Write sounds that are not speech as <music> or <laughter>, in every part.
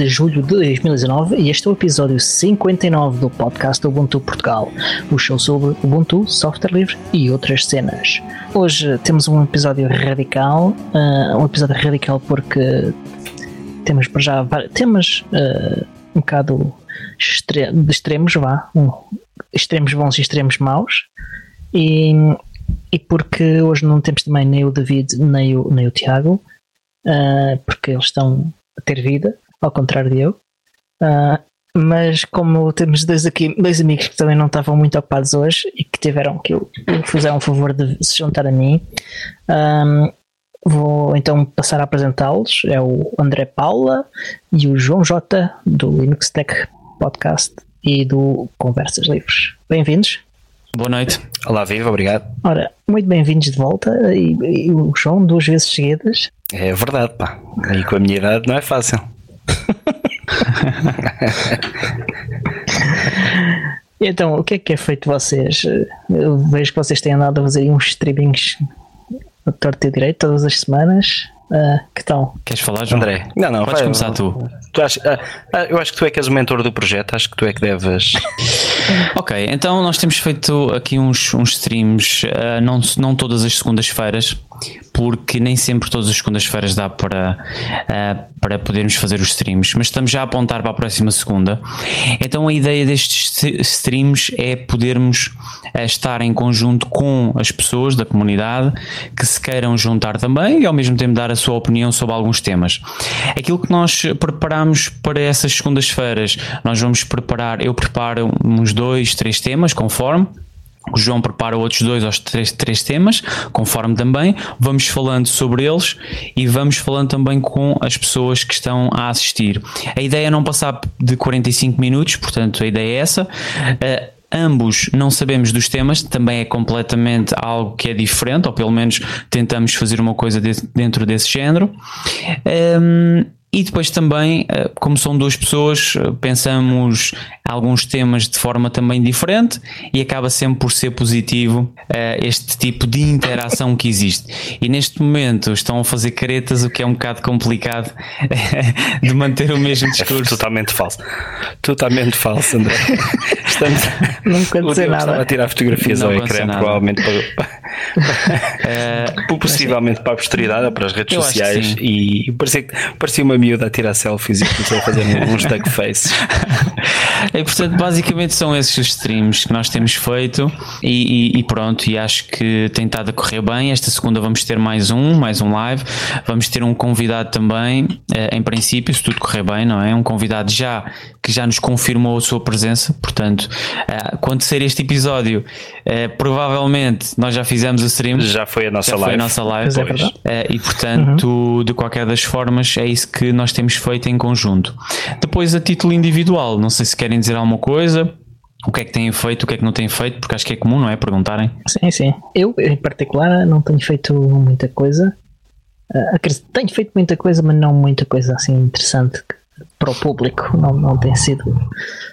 dia 12 de julho de 2019 e este é o episódio 59 do podcast Ubuntu Portugal, o show sobre Ubuntu, software livre e outras cenas. Hoje temos um episódio radical, uh, um episódio radical porque temos para já temas uh, um bocado extre de extremos, vá, um, extremos bons e extremos maus, e, e porque hoje não temos também nem o David nem o, nem o Tiago, uh, porque eles estão a ter vida, ao contrário de eu. Uh, mas como temos dois aqui, dois amigos que também não estavam muito ocupados hoje e que tiveram que fizeram o favor de se juntar a mim, um, vou então passar a apresentá-los. É o André Paula e o João J do Linux Tech Podcast e do Conversas Livres. Bem-vindos. Boa noite. Olá, viva, obrigado. Ora, muito bem-vindos de volta e, e, o João duas vezes seguidas. É verdade, pá. E com a minha idade não é fácil. <laughs> então, o que é que é feito vocês? Eu vejo que vocês têm andado a fazer uns streamings a torto e direito todas as semanas. Uh, que tal? Queres falar, João? André? Não, não, Podes vai, começar tu. tu achas, uh, uh, eu acho que tu é que és o mentor do projeto, acho que tu é que deves. <laughs> ok, então nós temos feito aqui uns, uns streams, não, não todas as segundas-feiras, porque nem sempre todas as segundas-feiras dá para, uh, para podermos fazer os streams, mas estamos já a apontar para a próxima segunda. Então a ideia destes streams é podermos uh, estar em conjunto com as pessoas da comunidade que se queiram juntar também e ao mesmo tempo dar a sua opinião sobre alguns temas. Aquilo que nós preparamos para essas segundas-feiras, nós vamos preparar, eu preparo uns dois, três temas conforme o João prepara outros dois ou três, três temas, conforme também. Vamos falando sobre eles e vamos falando também com as pessoas que estão a assistir. A ideia é não passar de 45 minutos, portanto, a ideia é essa. Uh, ambos não sabemos dos temas, também é completamente algo que é diferente, ou pelo menos tentamos fazer uma coisa de, dentro desse género. Um, ehm, e depois também, eh, como são duas pessoas, eh, pensamos alguns temas de forma também diferente e acaba sempre por ser positivo uh, este tipo de interação que existe. E neste momento estão a fazer caretas, o que é um bocado complicado <laughs> de manter o mesmo discurso. É totalmente falso. Totalmente falso, André. Estamos... Não aconteceu nada. a tirar fotografias não ao ecrã, nada. provavelmente para, uh, <laughs> possivelmente para a posteridade ou para as redes sociais e parecia, parecia uma miúda a tirar selfies e começou a fazer uns duck faces. <laughs> E portanto, basicamente são esses os streams que nós temos feito e, e, e, pronto, e acho que tem estado a correr bem. Esta segunda vamos ter mais um, mais um live. Vamos ter um convidado também, eh, em princípio, se tudo correr bem, não é? Um convidado já que já nos confirmou a sua presença. Portanto, eh, quando ser este episódio, eh, provavelmente nós já fizemos o stream. Já foi a nossa já live. Foi a nossa live, é e portanto, uhum. de qualquer das formas, é isso que nós temos feito em conjunto. Depois, a título individual, não sei se querem dizer alguma coisa, o que é que têm feito, o que é que não têm feito, porque acho que é comum, não é? Perguntarem. Sim, sim. Eu, em particular, não tenho feito muita coisa. Uh, tenho feito muita coisa, mas não muita coisa assim interessante para o público. Não, não tem sido.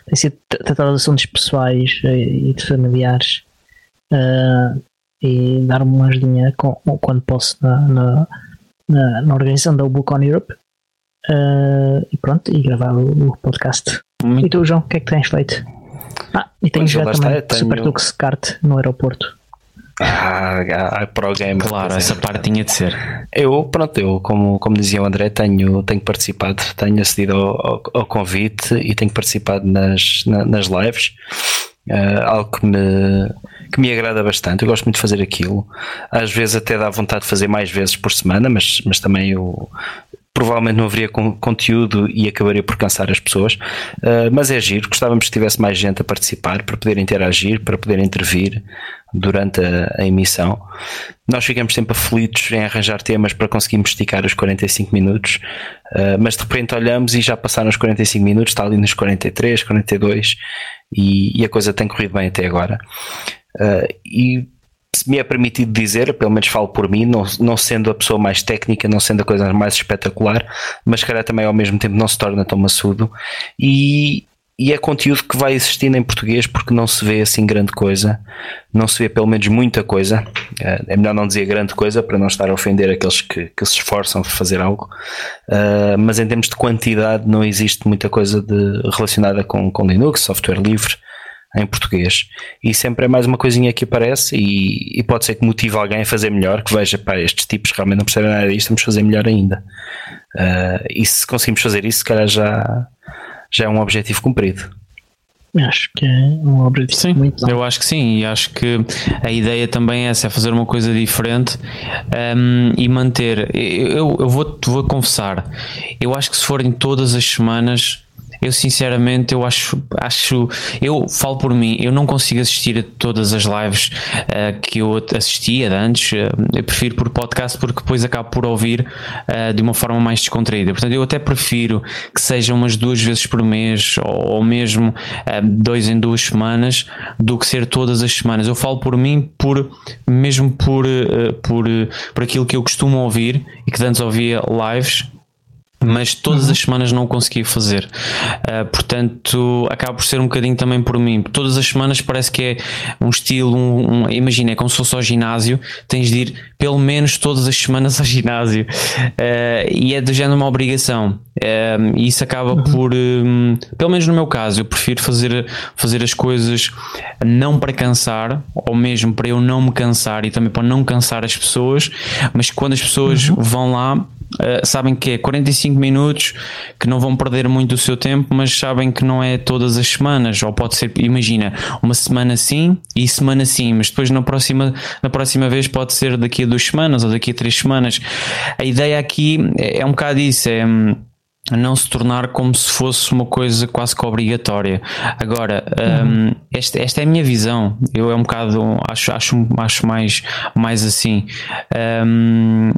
Tem sido tratado assuntos pessoais e de familiares. Uh, e dar uma ajudinha com, quando posso na, na, na, na organização da Book on Europe. Uh, e pronto, e gravar o, o podcast. Muito. E tu, João, o que é que tens feito? Ah, e tenho jogado também está, Super tenho... Lux Kart no aeroporto. Ah, ah Pro Game. Claro, essa parte tinha de ser. Eu, pronto, eu, como, como dizia o André, tenho, tenho participado, tenho acedido ao, ao, ao convite e tenho participado nas, na, nas lives. Uh, algo que me, que me agrada bastante. Eu gosto muito de fazer aquilo. Às vezes até dá vontade de fazer mais vezes por semana, mas, mas também eu provavelmente não haveria conteúdo e acabaria por cansar as pessoas. Uh, mas é giro, gostávamos que tivesse mais gente a participar para poder interagir, para poder intervir durante a, a emissão. Nós ficamos sempre aflitos em arranjar temas para conseguirmos esticar os 45 minutos, uh, mas de repente olhamos e já passaram os 45 minutos, está ali nos 43, 42 e, e a coisa tem corrido bem até agora. Uh, e se me é permitido dizer, pelo menos falo por mim, não, não sendo a pessoa mais técnica, não sendo a coisa mais espetacular, mas calhar também ao mesmo tempo não se torna tão maçudo. E e é conteúdo que vai existindo em português porque não se vê assim grande coisa, não se vê pelo menos muita coisa. Uh, é melhor não dizer grande coisa para não estar a ofender aqueles que, que se esforçam por fazer algo, uh, mas em termos de quantidade não existe muita coisa de, relacionada com, com Linux, software livre em português. E sempre é mais uma coisinha que aparece e, e pode ser que motive alguém a fazer melhor, que veja, pá, estes tipos realmente não percebem nada disto, vamos fazer melhor ainda. Uh, e se conseguimos fazer isso, se calhar já, já é um objetivo cumprido. Acho que é um objetivo sim, muito bom. Eu acho que sim, e acho que a ideia também é essa, é fazer uma coisa diferente um, e manter. Eu, eu vou, vou confessar, eu acho que se forem todas as semanas eu sinceramente eu acho, acho eu falo por mim, eu não consigo assistir a todas as lives uh, que eu assistia antes, uh, eu prefiro por podcast porque depois acabo por ouvir uh, de uma forma mais descontraída. Portanto, eu até prefiro que sejam umas duas vezes por mês ou, ou mesmo dois em duas semanas do que ser todas as semanas. Eu falo por mim, por mesmo por, por, por aquilo que eu costumo ouvir e que antes ouvia lives mas todas uhum. as semanas não o consegui fazer. Uh, portanto, acaba por ser um bocadinho também por mim. Todas as semanas parece que é um estilo, um, um, imagina, é como se fosse ao ginásio, tens de ir pelo menos todas as semanas ao ginásio. Uh, e é de género uma obrigação. Uh, e isso acaba uhum. por, um, pelo menos no meu caso, eu prefiro fazer, fazer as coisas não para cansar, ou mesmo para eu não me cansar e também para não cansar as pessoas, mas quando as pessoas uhum. vão lá Uh, sabem que é 45 minutos que não vão perder muito o seu tempo, mas sabem que não é todas as semanas, ou pode ser, imagina, uma semana sim e semana sim, mas depois na próxima, na próxima vez pode ser daqui a duas semanas ou daqui a três semanas. A ideia aqui é, é um bocado isso, é hum, não se tornar como se fosse uma coisa quase que obrigatória. Agora, uhum. um, esta, esta é a minha visão. Eu é um bocado, acho, acho, acho mais, mais assim. Um,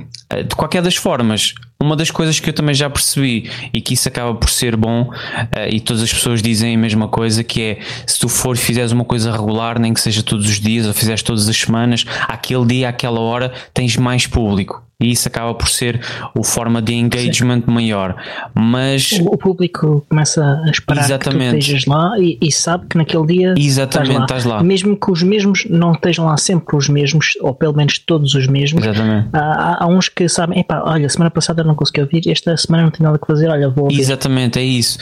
de qualquer das formas, uma das coisas que eu também já percebi e que isso acaba por ser bom, uh, e todas as pessoas dizem a mesma coisa, que é se tu for fizeres uma coisa regular, nem que seja todos os dias ou fizeres todas as semanas, aquele dia, aquela hora, tens mais público e isso acaba por ser o forma de engagement Sim. maior. Mas o, público começa a esperar exatamente. que tu estejas lá e, e, sabe que naquele dia exatamente, estás lá. estás lá. Mesmo que os mesmos não estejam lá sempre os mesmos, ou pelo menos todos os mesmos, há, há, uns que sabem, epá, olha, semana passada não consegui ouvir, esta semana não tenho nada que fazer, olha, vou ouvir. Exatamente, é isso.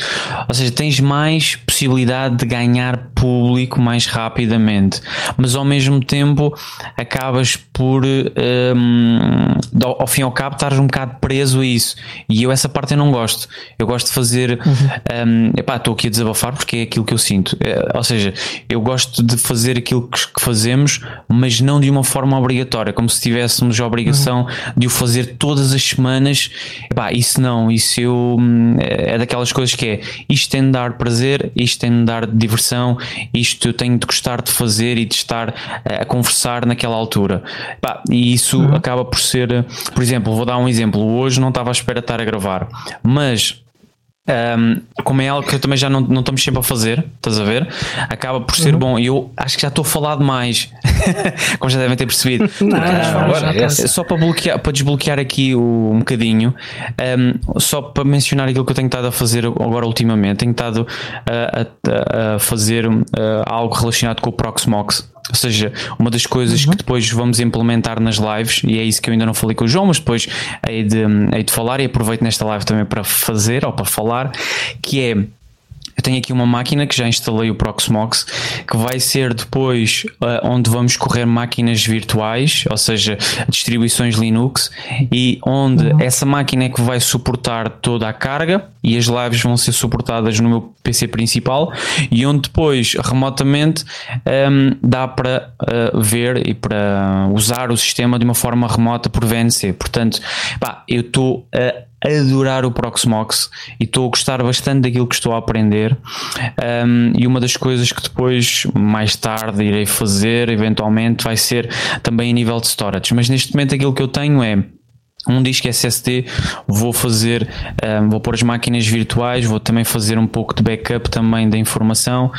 Ou seja, tens mais possibilidade de ganhar público mais rapidamente, mas ao mesmo tempo acabas por um, ao, ao, fim e ao cabo estás um bocado preso a isso. E eu essa parte eu não gosto. Eu gosto de fazer. Uhum. Um, epá, estou aqui a desabafar porque é aquilo que eu sinto. É, ou seja, eu gosto de fazer aquilo que, que, fazemos, mas não de uma forma obrigatória, como se tivéssemos a obrigação uhum. de o fazer todas as semanas. Epá, isso não, isso eu, hum, é daquelas coisas que é isto tem de dar prazer, isto tem de dar diversão, isto eu tenho de gostar de fazer e de estar a conversar naquela altura. Epá, e isso uhum. acaba por ser por exemplo, vou dar um exemplo. Hoje não estava à espera de estar a gravar, mas um, como é algo que eu também já não, não estamos sempre a fazer, estás a ver? Acaba por ser uhum. bom. E eu acho que já estou a falar demais, <laughs> como já devem ter percebido. <laughs> Não, agora, é só para, bloquear, para desbloquear aqui o, um bocadinho, um, só para mencionar aquilo que eu tenho estado a fazer agora ultimamente, tenho estado a, a, a fazer uh, algo relacionado com o Proxmox. Ou seja, uma das coisas uhum. que depois vamos implementar nas lives, e é isso que eu ainda não falei com o João, mas depois hei de, hei de falar e aproveito nesta live também para fazer ou para falar, que é eu tenho aqui uma máquina que já instalei o Proxmox, que vai ser depois uh, onde vamos correr máquinas virtuais, ou seja, distribuições Linux, e onde uhum. essa máquina é que vai suportar toda a carga e as lives vão ser suportadas no meu PC principal, e onde depois remotamente um, ehm, dá para uh, ver e para usar o sistema de uma forma remota por VNC. Portanto, pá, eu estou a adorar o Proxmox e estou a gostar bastante daquilo que estou a aprender. Um, e uma das coisas que depois, mais tarde, irei fazer, eventualmente, vai ser também a nível de storage. Mas neste momento, aquilo que eu tenho é um disco SSD, vou fazer, um, vou pôr as máquinas virtuais, vou também fazer um pouco de backup também da informação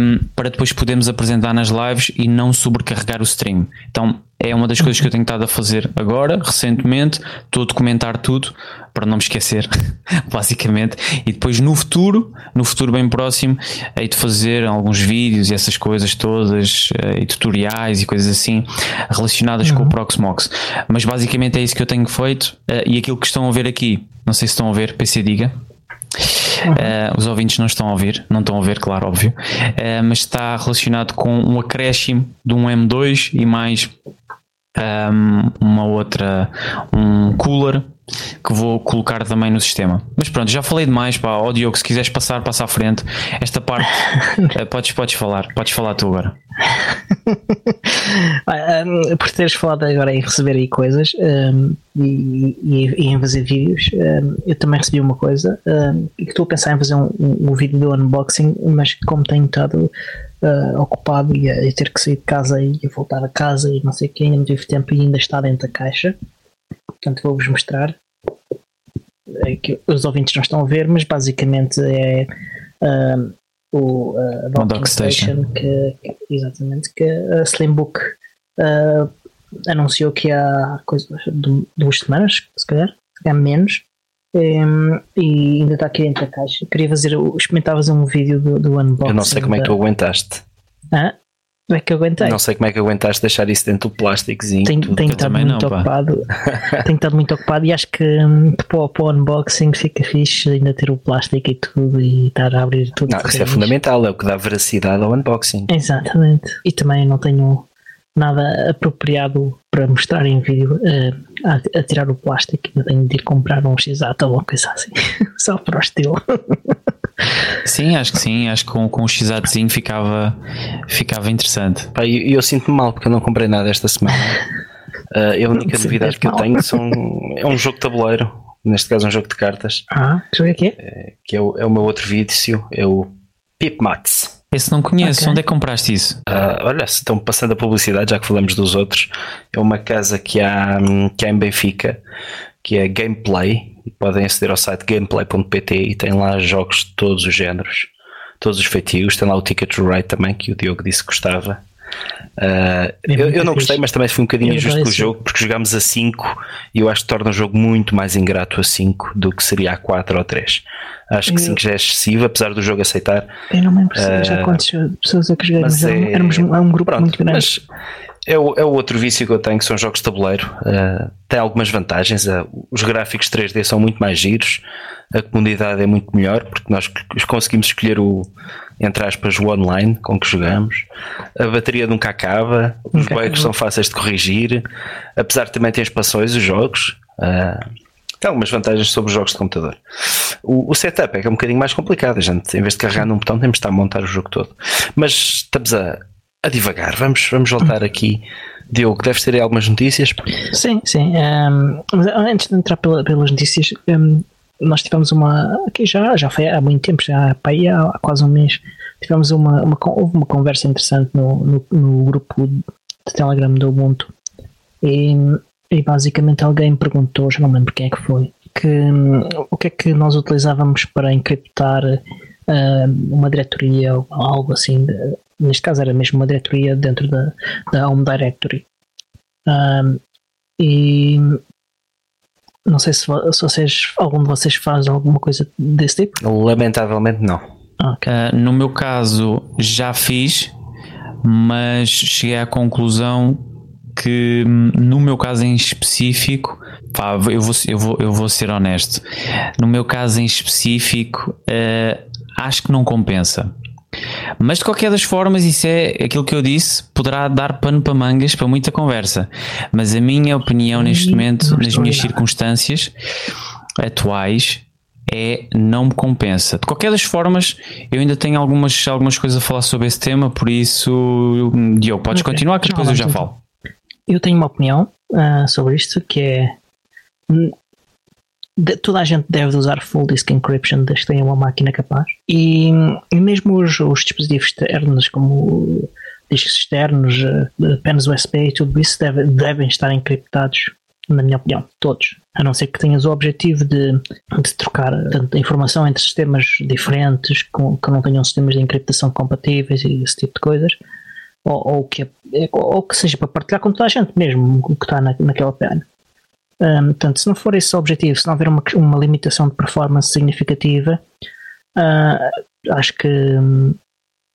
um, para depois podermos apresentar nas lives e não sobrecarregar o stream. Então é uma das coisas que eu tenho estado a fazer agora, recentemente. Estou a documentar tudo para não me esquecer, <laughs> basicamente. E depois no futuro, no futuro bem próximo, hei de fazer alguns vídeos e essas coisas todas, eh, e tutoriais e coisas assim relacionadas uhum. com o uhum. Proxmox. Mas basicamente é isso que eu tenho feito. Eh, e aquilo que estão a ver aqui, não sei se estão a ver, PC diga. Uh, os ouvintes não estão a ouvir, não estão a ver, claro, óbvio, uh, mas está relacionado com um acréscimo de um M2 e mais um, uma outra, um cooler que vou colocar também no sistema. Mas pronto, já falei demais, pá. Ó oh, Diogo, se quiseres passar, passa à frente. Esta parte uh, <laughs> podes, podes falar, podes falar tu agora. <laughs> um, por teres falado agora em receber aí coisas um, e, e, e, em fazer vídeos, um, eu também recebi uma coisa e estou a pensar em fazer um, um, vídeo do unboxing, mas como tenho estado uh, ocupado e a, ter que sair de casa e voltar a casa e não sei o que, ainda não tive tempo e ainda está dentro da caixa. Portanto, vou-vos mostrar. É que os ouvintes não estão a ver, mas basicamente é uh, o uh, Docking Station, que, que, exatamente, que a Slimbook uh, anunciou que há coisa, duas semanas, se calhar, se calhar menos, um, e ainda está aqui dentro da caixa. Queria fazer, experimentar fazer um vídeo do, do unboxing. Eu não sei como é que tu aguentaste. Ah? Como é que aguentei? Não sei como é que aguentaste deixar isso dentro do plásticozinho. Tenho, tenho estado muito não, ocupado. <laughs> tenho estado muito ocupado e acho que um, para, para o unboxing fica fixe ainda ter o plástico e tudo e estar a abrir tudo. Não, isso é fundamental, é o que dá veracidade ao unboxing. Exatamente. E também não tenho nada apropriado para mostrar em vídeo uh, a, a, tirar o plástico. Eu tenho de ir comprar um x ou uma coisa assim, <laughs> só para o estilo. Sim, acho que sim. Acho que com, com o x ficava, ficava interessante. E eu, eu sinto-me mal porque eu não comprei nada esta semana. Uh, <laughs> a única novidade que mal. eu tenho são, é um jogo de tabuleiro. Neste caso, um jogo de cartas. Ah, que jogo é que é? é que é o, é o meu outro vício, é o Pipmats. Esse não conheço. Okay. Onde é que compraste isso? Uh, olha, se estão passando a publicidade, já que falamos dos outros, é uma casa que há, que há em Benfica, que é Gameplay. Podem aceder ao site gameplay.pt e tem lá jogos de todos os géneros, todos os feitios. Tem lá o Ticket to Ride também, que o Diogo disse que gostava. Uh, eu, eu, não gostei, mas também fui um bocadinho injusto com o jogo, porque jogámos a 5 e eu acho que torna o jogo muito mais ingrato a 5 do que seria a 4 ou 3. Acho que 5 já é excessivo, apesar do jogo aceitar. Eu não me lembro uh, já quantas pessoas a que mas é, éramos um, um grupo pronto, muito grande. Mas é o, é o outro vício que eu tenho, que são jogos de tabuleiro. Uh, tem algumas vantagens. os gráficos 3D são muito mais giros, a comunidade é muito melhor, porque nós conseguimos escolher o entre aspas, o online com que jogamos. A bateria nunca acaba, os okay. bugs são fáceis de corrigir, apesar de também ter expansões, os jogos. Uh, tem algumas vantagens sobre os jogos de computador. O, o, setup é que é um bocadinho mais complicado. Gente, em vez de carregar num botão, temos de estar a montar o jogo todo. Mas estamos a, a divagar. Vamos, vamos voltar aqui. Diogo, deves ter aí algumas notícias? Sim, sim. Um, mas antes de entrar pela, pelas notícias, um, nós tivemos uma. Aqui já, já foi há muito tempo, já há, há quase um mês, tivemos uma, uma, houve uma conversa interessante no, no, no grupo de Telegram do Ubuntu. E, e basicamente alguém perguntou, já não lembro quem é que foi, que o que é que nós utilizávamos para encriptar uma diretoria ou algo assim. De, neste caso era mesmo uma diretoria dentro da, da Home Directory. Um, e não sei se, se vocês, algum de vocês faz alguma coisa desse tipo. Lamentavelmente não. Okay. Uh, no meu caso já fiz, mas cheguei à conclusão que no meu caso em específico, pá, eu, vou, eu, vou, eu vou ser honesto, no meu caso em específico, uh, acho que não compensa. Mas de qualquer das formas, isso é aquilo que eu disse, poderá dar pano para mangas para muita conversa. Mas a minha opinião neste momento, nas minhas circunstâncias atuais, é não me compensa. De qualquer das formas, eu ainda tenho algumas, algumas coisas a falar sobre esse tema, por isso, Diogo, podes okay. continuar que depois eu já então. falo. Eu tenho uma opinião uh, sobre isto que é de, toda a gente deve usar full disk encryption desde que tenha uma máquina capaz. E, e mesmo os, os, dispositivos externos, como discos externos, uh, pens USB e tudo isso, deve, devem estar encriptados, na minha opinião, todos. A não ser que tenhas o objetivo de, de trocar tanto, informação entre sistemas diferentes, com, que não tenham sistemas de encriptação compatíveis e esse tipo de coisas. ou, ou, que, ou que seja para partilhar com toda a gente mesmo, o que está na, naquela pena. Um, portanto, se não for esse o objetivo, se não houver uma, uma limitação de performance significativa, uh, acho que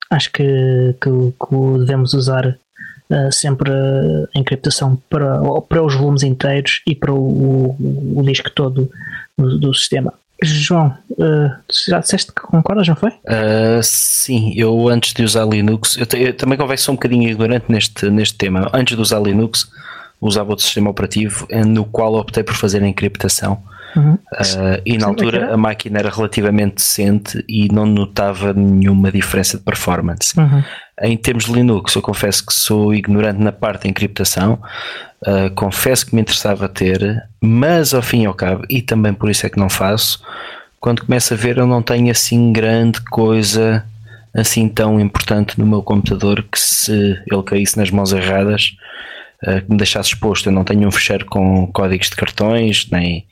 acho que, que, que devemos usar uh, sempre a encriptação para, para os volumes inteiros e para o, o, o disco todo do, do sistema. João, uh, já disseste que concordas, não foi? Uh, sim, eu antes de usar Linux, eu, eu também confesso um bocadinho ignorante neste, neste tema. Antes de usar Linux, usava outro sistema operativo no qual optei por fazer a encriptação. Uhum. Uh, e na altura a máquina era relativamente decente e não notava nenhuma diferença de performance. Uhum. Em termos de Linux, eu confesso que sou ignorante na parte da encriptação, uh, confesso que me interessava ter, mas ao fim e ao cabo, e também por isso é que não faço, quando começo a ver, eu não tenho assim grande coisa assim tão importante no meu computador que se ele caísse nas mãos erradas eh, que me deixasse exposto. Eu não tenho um fecheiro com códigos de cartões, nem,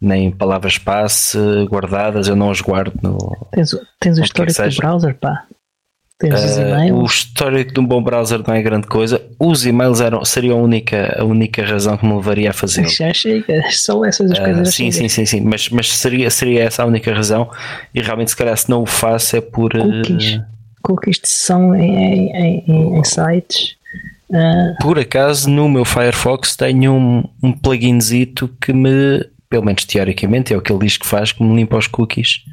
nem palavras passe guardadas, eu não os guardo no. Tens, tens o histórico do browser, pá. Tens uh, os eh, e-mails. O histórico de um bom browser não é grande coisa. Os e-mails eram, seriam a única, a única razão que me levaria a fazer. Já chega, só essas as coisas. Uh, sim, sim, sim, sim, mas, mas seria, seria essa a única razão. E realmente, se calhar, se não o faço, é por. Cookies, uh, cookies de sessão em, em, em, em sites Por acaso, no meu Firefox tenho um, um pluginzito que me, pelo menos teoricamente, é o que ele diz que faz, que me limpa os cookies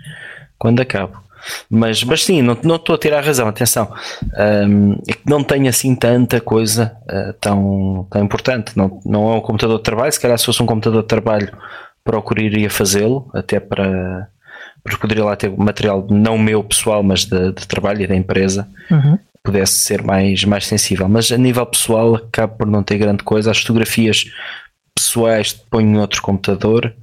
quando acabo. Mas, mas sim, não, não estou a tirar a razão, atenção. Um, é que não tenho assim tanta coisa uh, tão, tão importante. Não, não é um computador de trabalho, se calhar se fosse um computador de trabalho procuraria fazê-lo, até para porque poderia lá ter material não meu pessoal, mas de, de trabalho e da empresa. Uhum pudesse ser mais, mais sensível. Mas a nível pessoal, acabo por não ter grande coisa. As fotografias pessoais ponho em outro computador.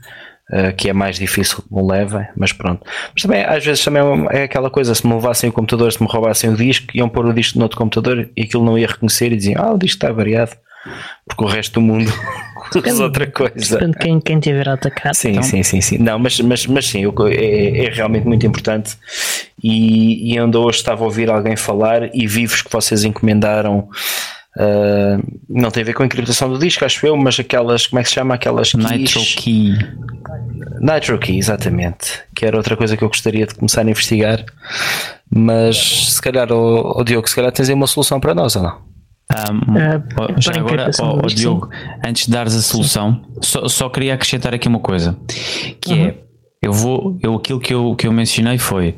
Uh, que é mais difícil que me levem, mas pronto. Mas também, às vezes, também é aquela coisa: se me levassem o computador, se me roubassem o disco, iam pôr o disco no outro computador e aquilo não ia reconhecer e diziam: Ah, o disco está variado, porque o resto do mundo usa outra <laughs> coisa. Depende de quem, quem tiver a atacar. Sim, então. sim, sim, sim. Não, mas, mas, mas sim, é, é realmente muito importante e, e onde hoje estava a ouvir alguém falar e vivos que vocês encomendaram. Uh, não tem a ver com a encriptação do disco, acho eu, mas aquelas, como é que se chama? Aquelas keys. Nitro Key. Nitro Key, exatamente. Que era outra coisa que eu gostaria de começar a investigar. Mas se calhar, o, o Diogo, se calhar tens aí uma solução para nós ou não? Um, uh, já agora, oh, oh, Diogo, antes de dares a solução, só, só, queria acrescentar aqui uma coisa que uhum. é eu vou, eu, aquilo que eu, que eu mencionei foi,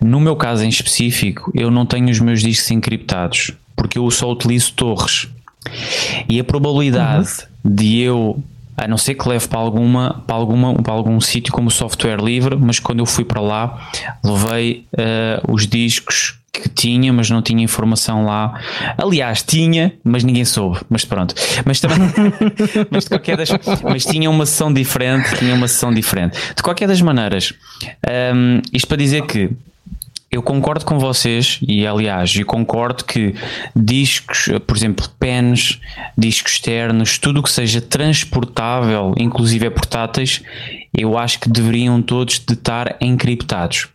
no meu caso em específico, eu não tenho os meus discos encriptados, porque eu só utilizo torres. E a probabilidade uhum. de eu, a não ser que leve para alguma, para alguma, para algum sítio como software livre, mas quando eu fui para lá, levei uh, os discos que tinha, mas não tinha informação lá. Aliás, tinha, mas ninguém soube. Mas pronto. Mas também. <laughs> mas de qualquer das. Mas tinha uma sessão diferente. Tinha uma sessão diferente. De qualquer das maneiras, um, isto para dizer que. Eu concordo com vocês e aliás, eu concordo que discos, por exemplo, pens, discos externos, tudo o que seja transportável, inclusive portáteis, eu acho que deveriam todos de estar encriptados.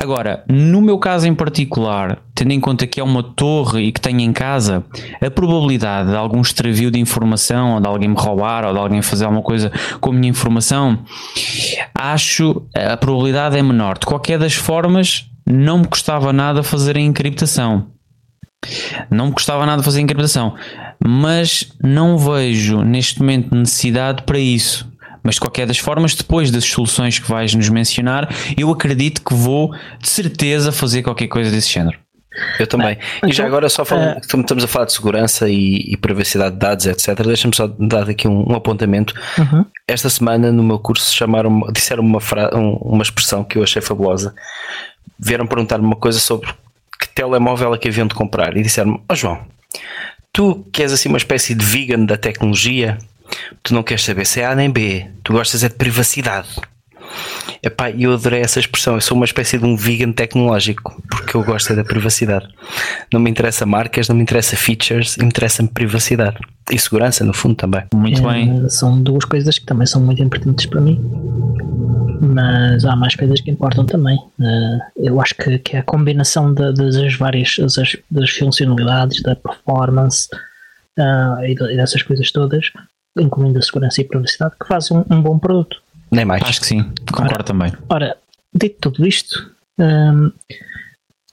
Agora, no meu caso em particular, tendo em conta que é uma torre e que tenho em casa, a probabilidade de algum extravio de informação, ou de alguém me roubar, ou de alguém fazer alguma coisa com a minha informação, acho a probabilidade é menor. De qualquer das formas, não me custava nada fazer a encriptação. Não me custava nada fazer a encriptação, mas não vejo neste momento necessidade para isso. Mas de qualquer das formas, depois das soluções que vais nos mencionar, eu acredito que vou de certeza fazer qualquer coisa desse género. Eu também. e já então, agora, só falando, uh, estamos a falar de segurança e, e privacidade de dados, etc. Deixa-me só dar aqui um, um apontamento. Uhum. Esta semana, no meu curso, chamaram disseram uma, um, uma expressão que eu achei fabulosa. Vieram perguntar-me uma coisa sobre que telemóvel é que haviam de comprar. E disseram-me: Ó oh, João, tu que és assim uma espécie de vegan da tecnologia, Tu não queres saber se é A nem B, tu gostas é de privacidade. Epá, eu adorei essa expressão. Eu sou uma espécie de um vegan tecnológico porque eu gosto é da privacidade. Não me interessa marcas, não me interessa features, interessa-me privacidade e segurança, no fundo, também. Muito é, bem. São duas coisas que também são muito importantes para mim. mas há mais coisas que importam também. Uh, eu acho que, que é a combinação de, das várias das, das funcionalidades, da performance uh, e, de, e, dessas coisas todas, incluindo a segurança e a privacidade, que faz um, um, bom produto. Nem mais. Acho que sim, concordo ora, também. Ora, dito tudo isto, um,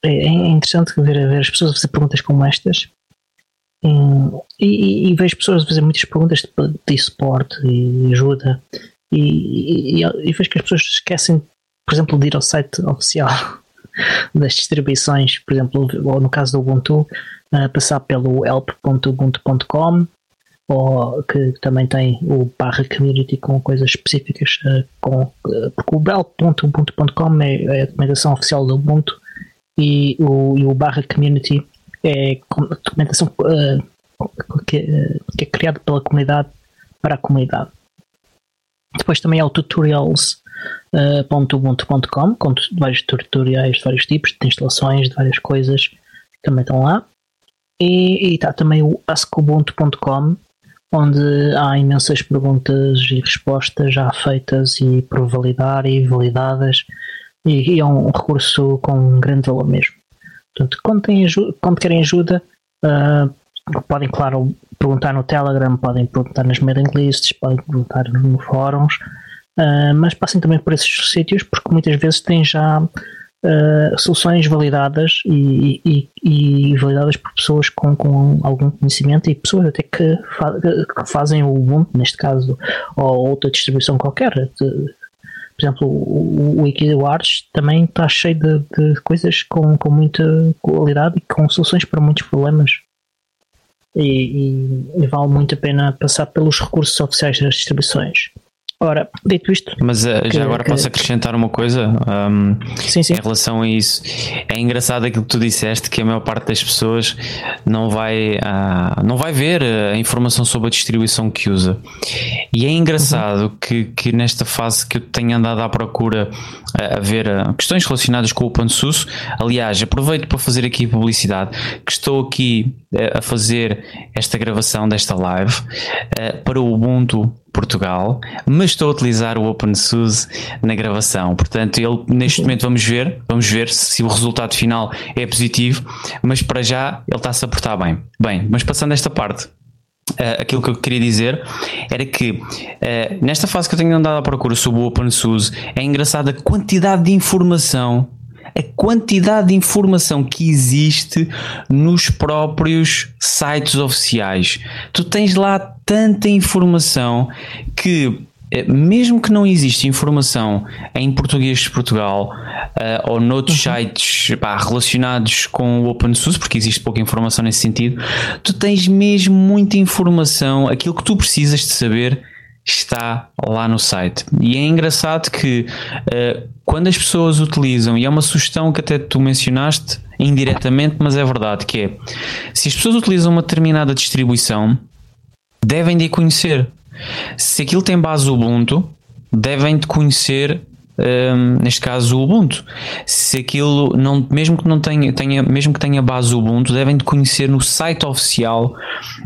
é, é interessante ver, ver as pessoas a fazer perguntas como estas e, e, vejo pessoas a fazer muitas perguntas de, de suporte e ajuda e, e, e, vejo que as pessoas esquecem, por exemplo, de ir ao site oficial <laughs> das distribuições, por exemplo, ou no caso do Ubuntu, uh, passar pelo help.ubuntu.com ou que também tem o barra community com coisas específicas uh, com, uh, porque o help.ubuntu.com é, é, a documentação oficial do Ubuntu e o, e o barra community é documentação uh, que, que, é criada pela comunidade para a comunidade. Depois também há o tutorials.ubuntu.com com vários tutoriais de vários tipos, de instalações, de várias coisas também estão lá. E está também o askubuntu.com onde há imensas perguntas e respostas já feitas e por validar e validadas e, e é um recurso com grande valor mesmo. Portanto, quando, ajuda, quando querem ajuda, uh, podem, claro, perguntar no Telegram, podem perguntar nas mailing lists, podem perguntar no fóruns, uh, mas passem também por esses sítios porque muitas vezes têm já uh, soluções validadas e, e, e, validadas por pessoas com, com algum conhecimento e pessoas até que, fa que fazem o Ubuntu, neste caso, ou outra distribuição qualquer. De, por exemplo, o, Wikileaks também está cheio de, de, coisas com, com muita qualidade e com soluções para muitos problemas. E, e, e, vale muito a pena passar pelos recursos oficiais das distribuições. Ora, dito isto. Mas uh, que, já agora que, posso acrescentar uma coisa um, sim, sim. em relação a isso. É engraçado aquilo que tu disseste que a maior parte das pessoas não vai, uh, não vai ver a informação sobre a distribuição que usa. E é engraçado uhum. que, que nesta fase que eu tenho andado à procura uh, a ver questões relacionadas com o OpenSUSE, aliás, aproveito para fazer aqui publicidade, que estou aqui a fazer esta gravação desta live para o Ubuntu Portugal, mas estou a utilizar o OpenSUSE na gravação. Portanto, ele neste momento vamos ver, vamos ver se o resultado final é positivo, mas para já ele está-se a portar bem. Bem, mas passando esta parte, Uh, aquilo que eu queria dizer era que uh, nesta fase que eu tenho andado à procura sobre o OpenSUSE é engraçado a quantidade de informação a quantidade de informação que existe nos próprios sites oficiais. Tu tens lá tanta informação que eh, mesmo que não exista informação em português de Portugal uh, ou noutros uhum. sites pá, relacionados com o OpenSUSE, porque existe pouca informação nesse sentido, tu tens mesmo muita informação, aquilo que tu precisas de saber está lá no site. E é engraçado que uh, quando as pessoas utilizam, e é uma sugestão que até tu mencionaste indiretamente, mas é verdade, que é se as pessoas utilizam uma determinada distribuição, devem de conhecer. Se aquilo tem base Ubuntu, devem de conhecer um, neste caso o Ubuntu. Se aquilo não, mesmo que não tenha, tenha, mesmo que tenha base Ubuntu, devem de conhecer no site oficial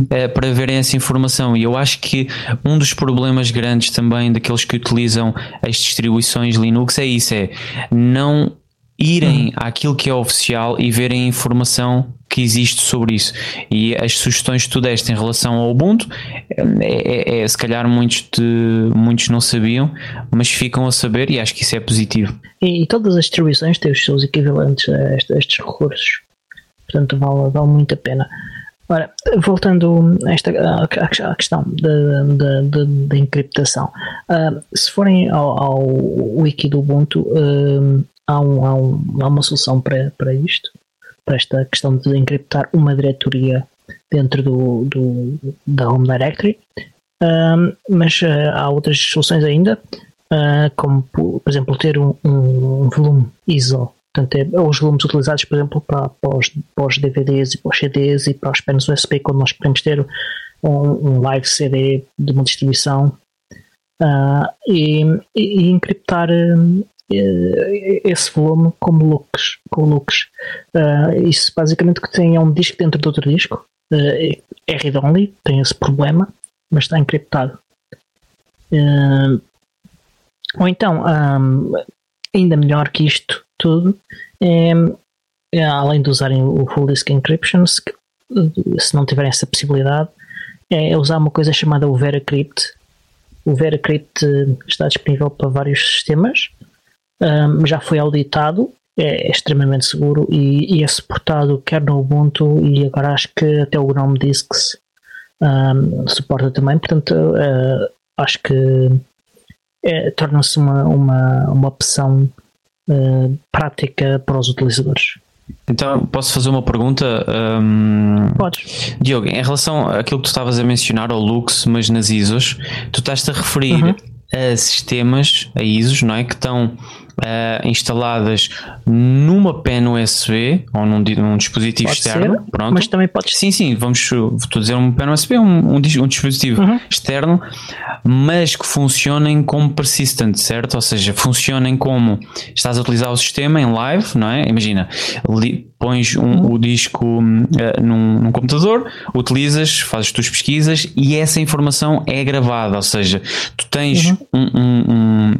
uh, para verem essa informação. E eu acho que um dos problemas grandes também daqueles que utilizam as distribuições Linux é isso: é não irem hum. àquilo que é oficial e verem a informação que existe sobre isso. E as sugestões que tu deste em relação ao Ubuntu, é, é, é, se calhar muitos, de, muitos não sabiam, mas ficam a saber e acho que isso é positivo. E, e todas as distribuições têm os seus equivalentes a, estes, a estes recursos. Portanto, vale, vale muito a pena. Ora, voltando a esta à questão da encriptação, uh, se forem ao, ao, wiki do Ubuntu, uh, há, um, há, um, há uma solução para, para isto, para esta questão de encriptar uma diretoria dentro do, do da Home Directory, mas uh, há outras soluções ainda, uh, como por exemplo ter um, um volume ISO, portanto é, os volumes utilizados por exemplo para, para, os, para os DVDs e para os CDs e para os penas USB quando nós queremos ter um, um live CD de uma distribuição. Uh, e, e, encriptar eh, esse volume como looks, com looks. Uh, isso basicamente que tem é um disco dentro de outro disco. Uh, é read-only, tem esse problema, mas está encriptado. Uh, Ou então, um, ainda melhor que isto tudo, é, é, além de usarem o Full Disk Encryption, se, se não tiverem essa possibilidade, é usar uma coisa chamada o VeraCrypt. O VeraCrypt está disponível para vários sistemas, um, já foi auditado, é, extremamente seguro e, e, é suportado quer no Ubuntu e agora acho que até o GNOME Disks um, suporta também, portanto uh, acho que é, torna-se uma, uma, uma opção uh, prática para os utilizadores. Então, posso fazer uma pergunta? Um, Podes. Diogo, em relação àquilo que tu estavas a mencionar, ao Lux, mas nas ISOs, tu estás-te a referir uhum. a sistemas, a ISOs, não é? Que estão uh, instaladas numa pen USB ou num, num dispositivo pode externo. Ser, pronto. Mas também pode Sim, sim, vamos estou a dizer um pen USB, um, um, um dispositivo uhum. externo, mas que funcionem como persistent, certo? Ou seja, funcionem como estás a utilizar o sistema em live, não é? Imagina, li, pões um, uhum. o disco uh, num, num, computador, utilizas, fazes as tuas pesquisas e essa informação é gravada, ou seja, tu tens uhum. um, um,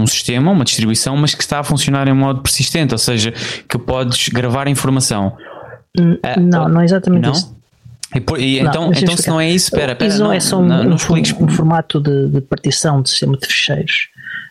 um, sistema, uma distribuição, mas que está a funcionar em modo persistente, ou seja, que podes gravar informação. Uh, não, não é exatamente não? isso. E, por, e não, então, então se não é isso, espera, espera. Não, é só um, não, não um, um formato de, de, partição de sistema de fecheiros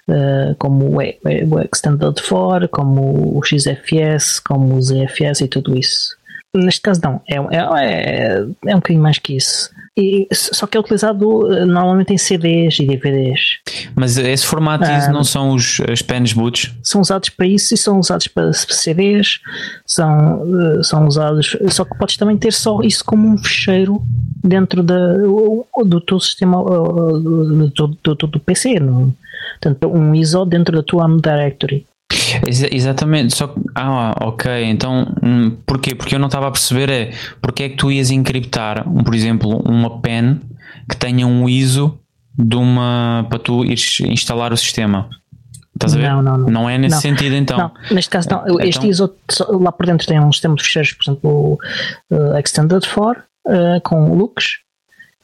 uh, como o, o Extended for, como o XFS, como o ZFS e tudo isso. Neste caso não, é, é, é, é um bocadinho mais que isso. E, só que é utilizado eh, normalmente em CDs e DVDs. Mas esse formato ah, não são os as pens boots? São usados para isso e são usados para CDs, são, eh, são usados. Só que podes também ter só isso como um fecheiro dentro da, do teu sistema do, do, do, do PC. No, Portanto, um ISO dentro da tua ARM Directory. Ex exatamente, só que, ah, ok, então hum, porquê? Porque eu não estava a perceber é porque é que tu ias encriptar, por exemplo, uma pen que tenha um ISO de uma para tu ires instalar o sistema. Estás a ver? Não, não, não. Não é nesse não, sentido então. Não, neste caso não. Então, este ISO lá por dentro tem um sistema de fecheiros, por exemplo, o uh, Extended for uh, com Lux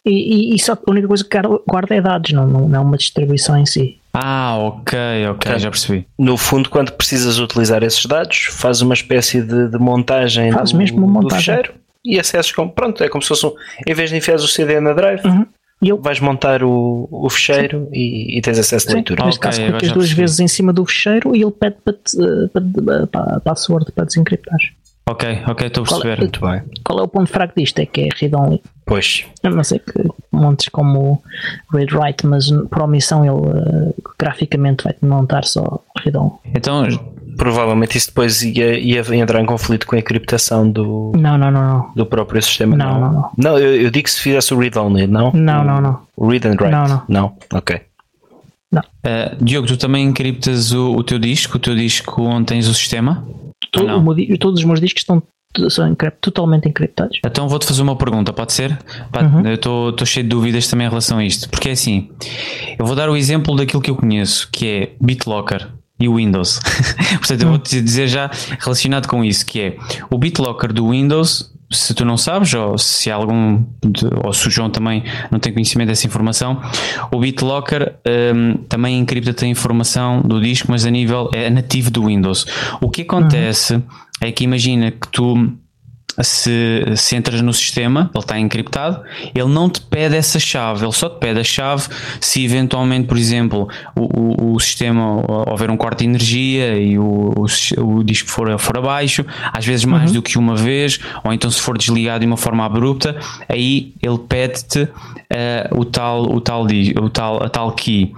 e, e, e, só a única coisa que guarda é dados, não, não, não é uma distribuição em si. Ah, ok, ok, já percebi. No fundo, quando precisas utilizar esses dados, faz uma espécie de, de montagem faz do, mesmo uma montagem. fecheiro e acessas como, pronto, é como se fosse um, em vez de enfiar o CD na drive, uhum. eu, vais montar o, o fecheiro e, e, tens acesso à leitura. Neste okay, caso, clicas duas vezes em cima do fecheiro e ele pede para, para, para, a password para desencriptar. Ok, ok, estou a perceber. Qual, Muito bem. Qual é o ponto fraco disto? É que é read only. Pois. Eu não sei que montes como read write, mas por omissão ele uh, graficamente vai-te montar só read only. Então, provavelmente isso depois ia, ia entrar em conflito com a encriptação do, não, não, não, não. do próprio sistema. Não, não, não. Não, eu, eu, digo que se fizesse o read only, não? Não, não, não. O read and write? Não, não. Não, ok. Não. Uh, Diogo, tu também encriptas o, o teu disco, o teu disco onde tens o sistema? Todo, todos os meus discos estão são totalmente encriptados. Então vou-te fazer uma pergunta, pode ser? Uhum. Eu estou cheio de dúvidas também em relação a isto, porque é assim, eu vou dar o exemplo daquilo que eu conheço, que é BitLocker e o Windows. <laughs> Portanto, eu vou-te dizer já relacionado com isso, que é o BitLocker do Windows, se tu não sabes, ou se algum, ou se o João também não tem conhecimento dessa informação, o BitLocker um, também encripta a informação do disco, mas a nível é nativo do Windows. O que acontece uhum é que imagina que tu se, se entras no sistema, ele está encriptado, ele não te pede essa chave, ele só te pede a chave se eventualmente, por exemplo, o, o, o sistema houver um corte de energia e o, o, disco for, for abaixo, às vezes mais uhum. do que uma vez, ou então se for desligado de uma forma abrupta, aí ele pede-te uh, o tal, o tal, o tal, a tal key.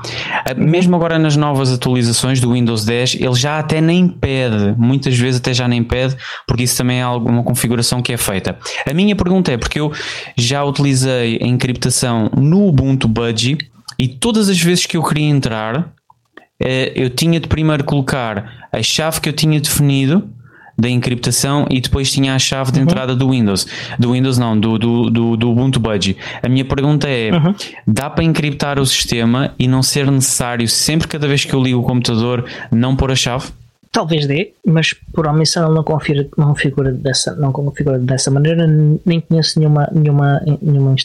Uh, mesmo agora nas novas atualizações do Windows 10, ele já até nem pede, muitas vezes até já nem pede, porque isso também é alguma configuração encriptação que é feita. A minha pergunta é porque eu já utilizei a encriptação no Ubuntu Budgie e todas as vezes que eu queria entrar, eh, eu tinha de primeiro colocar a chave que eu tinha definido da encriptação e depois tinha a chave de uhum. entrada do Windows. Do Windows não, do, do, do, do Ubuntu Budgie. A minha pergunta é: uhum. dá para encriptar o sistema e não ser necessário sempre cada vez que eu ligo o computador não pôr a chave? Talvez dê, mas por omissão ele não configura, não configura, dessa, não configura dessa maneira, nem conheço nenhuma, nenhuma, nenhuma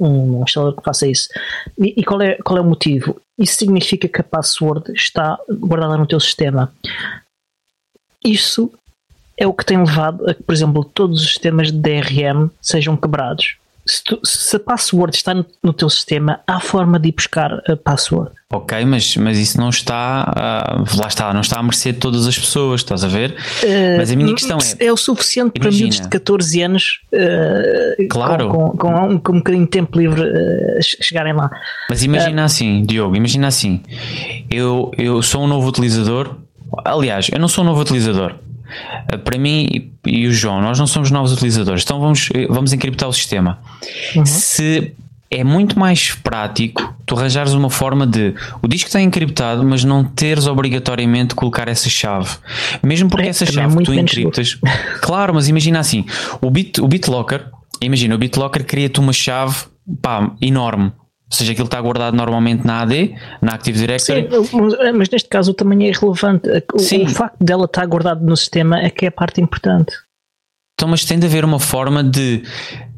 um instalador que faça isso. E, e, qual, é, qual é o motivo? Isso significa que a password está guardada no teu sistema. Isso é o que tem levado a que, por exemplo, todos os sistemas de DRM sejam quebrados se, tu, se, a password está no, no, teu sistema, há forma de ir buscar a password. Ok, mas, mas isso não está, uh, lá está, não está à mercê de todas as pessoas, estás a ver? Uh, mas a minha questão é. É o suficiente imagina, para miúdos de 14 anos, uh, claro. com, com, com, um, com um bocadinho de tempo livre, chegarem lá. Mas imagina assim, Diogo, imagina assim, eu, eu sou um novo utilizador, aliás, eu não sou um novo utilizador, eh, para mim e o João, nós não somos novos utilizadores, então vamos, eh, vamos encriptar o sistema. Uhum. Se é muito mais prático tu arranjares uma forma de o disco está encriptado, mas não teres obrigatoriamente colocar essa chave. Mesmo porque é, essa chave é tu encriptas. <laughs> Claro, mas imagina assim: o, Bit, o BitLocker, imagina, o BitLocker cria-te uma chave pá, enorme ou seja, aquilo está guardado normalmente na AD, na Active Directory. Sim, mas neste caso também é irrelevante. O, Sim. o facto dela estar guardado no sistema é que é a parte importante. Então, mas tem de haver uma forma de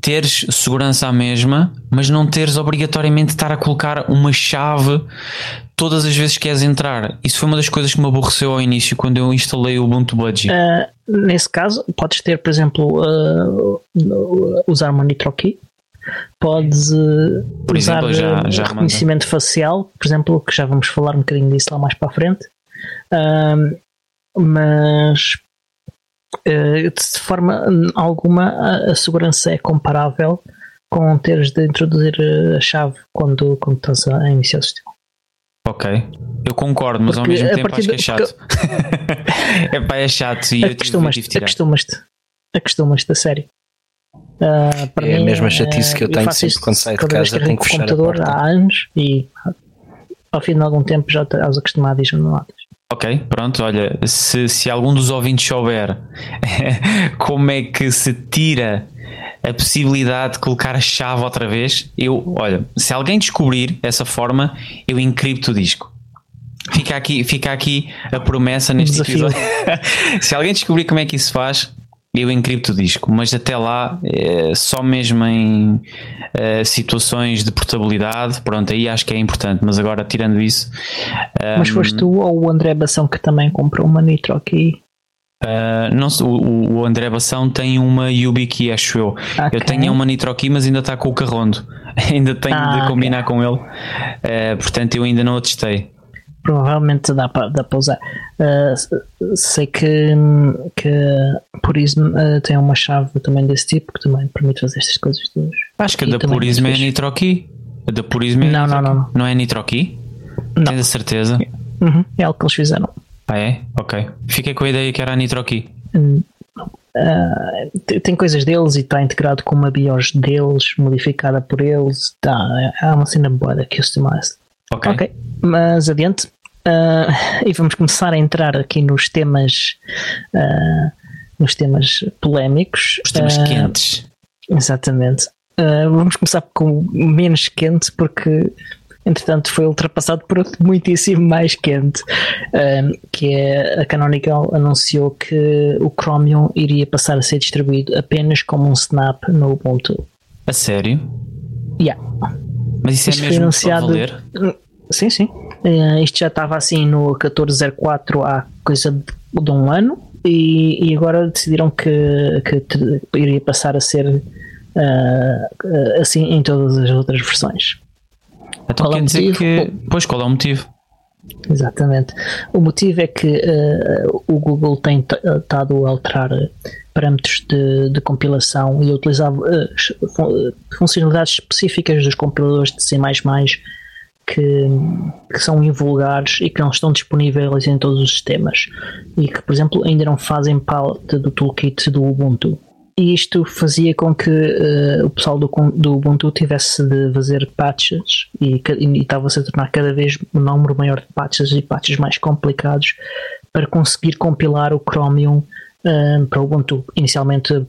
teres segurança à mesma, mas não teres obrigatoriamente de estar a colocar uma chave todas as vezes que queres entrar. Isso foi uma das coisas que me aborreceu ao início quando eu instalei o Ubuntu Budgie. Uh, nesse caso, podes ter, por exemplo, uh, usar uma NitroKey Podes uh, por usar exemplo, já, eh, já reconhecimento manda. facial, por exemplo, que já vamos falar um bocadinho disso lá mais para a frente. Uh, mas uh, de forma alguma a, a, segurança é comparável com teres de introduzir a chave quando, quando estás a iniciar o sistema. Ok, eu concordo, mas Porque ao mesmo tempo acho que é chato. <laughs> é pá, é chato e acostumas-te, acostumas-te, acostumas-te a sério. Uh, é mim, a mesma chatice que eu, eu tenho sempre quando saio de casa, tenho que fechar computador há anos e ao fim de algum tempo já estás acostumado e já não notas. Ok, pronto, olha, se, se algum dos ouvintes souber <laughs> como é que se tira a possibilidade de colocar a chave outra vez, eu, olha, se alguém descobrir essa forma, eu encripto o disco. Fica aqui, fica aqui a promessa neste Desafio. episódio. <laughs> se alguém descobrir como é que isso faz, eu encripto o disco, mas até lá é, só mesmo em é, situações de portabilidade, pronto, aí acho que é importante, mas agora tirando isso. Mas um, foste tu ou o André Bação que também comprou uma Nitro aqui? Uh, não, o, o André Bação tem uma YubiKey, acho eu. Okay. Eu tenho uma Nitro aqui, mas ainda está com o Carrondo. <laughs> ainda tenho ah, de combinar okay. com ele. Uh, portanto, eu ainda não a testei provavelmente dá para, dá usar. Uh, sei que, que Purism uh, tem uma chave também desse tipo que também permite fazer estas coisas todas. Acho que a da Purism é NitroKey. A da Purism é não, não, não, não. Não é NitroKey? Não. Tens a certeza? Uhum, é algo que eles fizeram. Ah, é? Ok. Fiquei com a ideia que era a NitroKey. Uh, tem coisas deles e está integrado com uma BIOS deles, modificada por eles. Tá, há uma cena boa da Customized. Ok. Ok, mas adiante. Uh, e vamos começar a entrar aqui nos temas uh, nos temas polémicos. Os temas uh, quentes. Exatamente. vamos começar com menos quente porque entretanto foi ultrapassado por outro muitíssimo mais quente que é a Canonical anunciou que o Chromium iria passar a ser distribuído apenas como um snap no Ubuntu. A sério? Yeah. Mas isso, é mesmo anunciado. Sim, sim. Uh, isto já estava assim no 1404 há coisa de, de um ano e, e, agora decidiram que, que iria passar a ser uh, assim em todas as outras versões. Então qual quer é dizer motivo? que. Pois, qual é o motivo? Exatamente. O motivo é que uh, o Google tem estado a alterar parâmetros de, de compilação e a utilizar uh, funcionalidades específicas dos compiladores de C que, que, são invulgares e que não estão disponíveis em todos os sistemas e que, por exemplo, ainda não fazem parte do toolkit do Ubuntu. E isto fazia com que uh, o pessoal do, do Ubuntu tivesse de fazer patches e, estava-se a tornar cada vez um número maior de patches e patches mais complicados para conseguir compilar o Chromium uh, para o Ubuntu. Inicialmente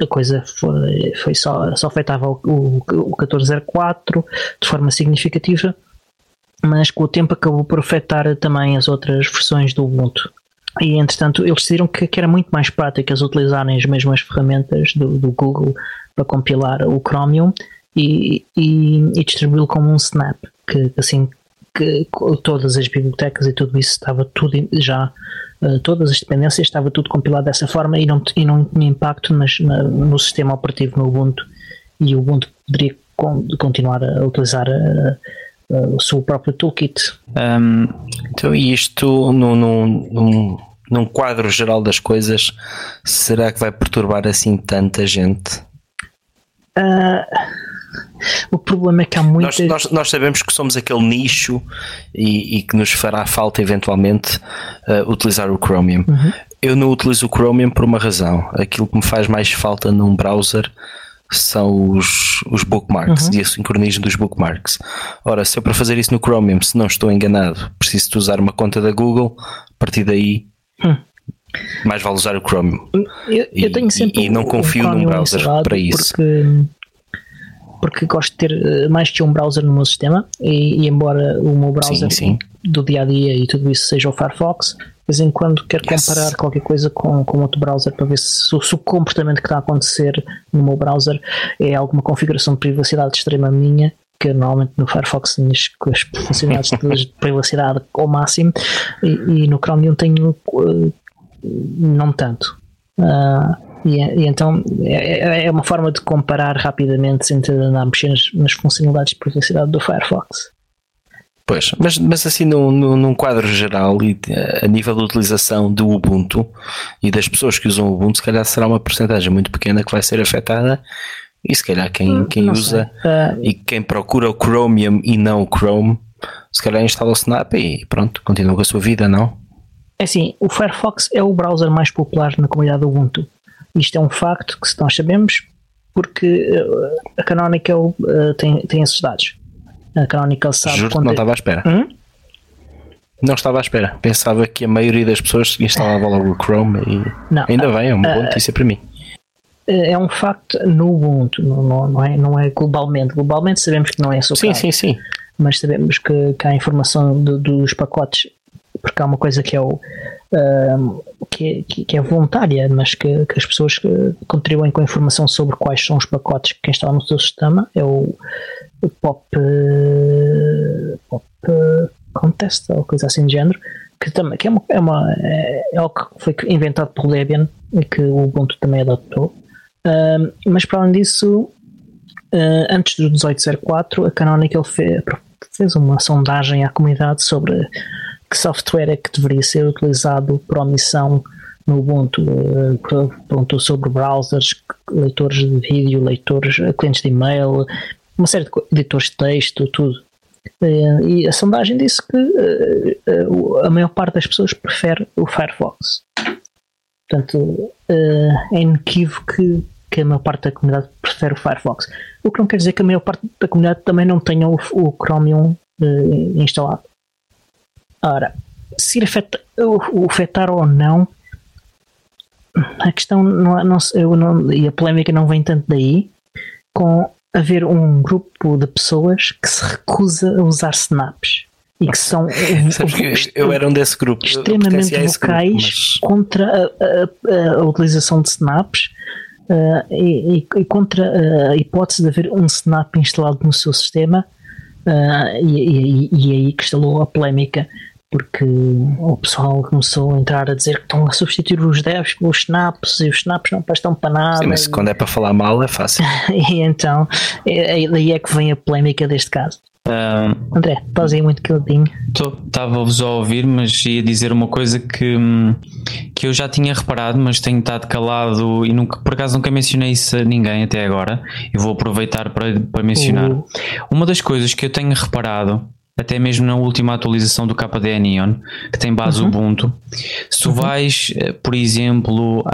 a coisa foi, foi só, só afetava o, o, o 1404 de forma significativa, mas com o tempo acabou por afetar também as outras versões do Ubuntu. e entretanto eles decidiram que, que, era muito mais prático eles utilizarem as mesmas ferramentas do, do Google para compilar o Chromium e, e, e distribuí-lo como um snap, que assim que todas as bibliotecas e tudo isso estava tudo já uh, todas as dependências estava tudo compilado dessa forma e não, e não tinha impacto nas, na, no sistema operativo no Ubuntu e o Ubuntu poderia con continuar a utilizar uh, uh, o seu próprio toolkit. Um, então isto num, num, num quadro geral das coisas será que vai perturbar assim tanta gente? Uh, o problema é que há muitas. Nós, nós, nós sabemos que somos aquele nicho e, e que nos fará falta eventualmente uh, utilizar o Chromium. Uhum. Eu não utilizo o Chromium por uma razão. Aquilo que me faz mais falta num browser são os, os bookmarks uhum. e o sincronismo dos bookmarks. Ora, se eu para fazer isso no Chromium, se não estou enganado, preciso de usar uma conta da Google, a partir daí. Hum. Mais vale usar o Chromium. Eu, eu tenho sempre e, e não confio num browser para isso. Porque porque gosto de ter eh, mais que um browser no meu sistema e, e embora o meu browser sim, sim. do dia a dia e tudo isso seja o Firefox, de vez em quando quero yes. comparar qualquer coisa com, com outro browser para ver se, se, o comportamento que está a acontecer no meu browser é alguma configuração de privacidade extrema minha que normalmente no Firefox tenho as funcionalidades de <laughs> privacidade ao máximo e, e no Chromium tenho uh, não tanto. Uh, e, e, então é, é, é uma forma de comparar rapidamente sem ter de andar a mexer nas, nas funcionalidades de privacidade do Firefox. Pois, mas, mas assim num, num quadro geral e a nível de utilização do Ubuntu e das pessoas que usam o Ubuntu, se calhar será uma porcentagem muito pequena que vai ser afetada e se calhar quem, hum, quem usa uh, e quem procura o Chromium e não o Chrome, se calhar instala o Snap e pronto, continua com a sua vida, não? É assim, o Firefox é o browser mais popular na comunidade do Ubuntu. Isto é um facto que nós sabemos porque uh, a Canonical uh, tem, tem esses dados. A Canonical sabe Juro que não é- estava à espera. Hum? Não estava à espera. Pensava que a maioria das pessoas instalava logo o Chrome e não, ainda bem, é uma boa notícia para mim. É um facto no Ubuntu, não, não, é, não é globalmente. Globalmente sabemos que não é só Sim, sim, sim. Mas sabemos que, que há informação dos pacotes, porque há uma coisa que é o que, que, é voluntária, mas que, que, as pessoas contribuem com informação sobre quais são os pacotes que instalam no seu sistema. É o, o Pop, Pop Contest, ou coisa assim de género, que, também, que é, uma, é, uma, é, é algo que foi inventado por Debian e que o Ubuntu também adotou. mas para além disso, uh, antes do 1804, a Canonical fez, fez uma sondagem à comunidade sobre que software é que deveria ser utilizado por omissão no Ubuntu? Eh, perguntou sobre browsers, leitores de vídeo, leitores, eh, clientes de e-mail, uma série de editores de texto, tudo. Eh, e a sondagem disse que a maior parte das pessoas prefere o Firefox. Portanto, é inequívoco que, que a maior parte da comunidade prefere o Firefox. O que não quer dizer que a maior parte da comunidade também não tenha o, o Chromium instalado. Ora, se afeta, o, afetar ou não, a questão não, não, eu não, e a polémica não vem tanto daí, com haver um grupo de pessoas que se recusa a usar snaps e que são <laughs> que eu era um desse grupo extremamente vocais mas... contra a, a, a, utilização de snaps uh, e, e, contra a hipótese de haver um snap instalado no seu sistema uh, e, e, e aí que instalou a polémica porque o pessoal começou a entrar a dizer que estão a substituir os devs pelos snaps e os snaps não prestam para nada. Sim, mas e... quando é para falar mal é fácil. <laughs> e então, é, é, daí é que vem a polémica deste caso. Uh, André, estás aí muito caladinho. Estava-vos a ouvir, mas ia dizer uma coisa que, que eu já tinha reparado, mas tenho estado calado e nunca, por acaso nunca mencionei isso a ninguém até agora e vou aproveitar para, para mencionar. Uh. Uma das coisas que eu tenho reparado até mesmo na última atualização do KDE Neon, que tem base uhum. Ubuntu. Se tu uhum. vais, eh, por exemplo,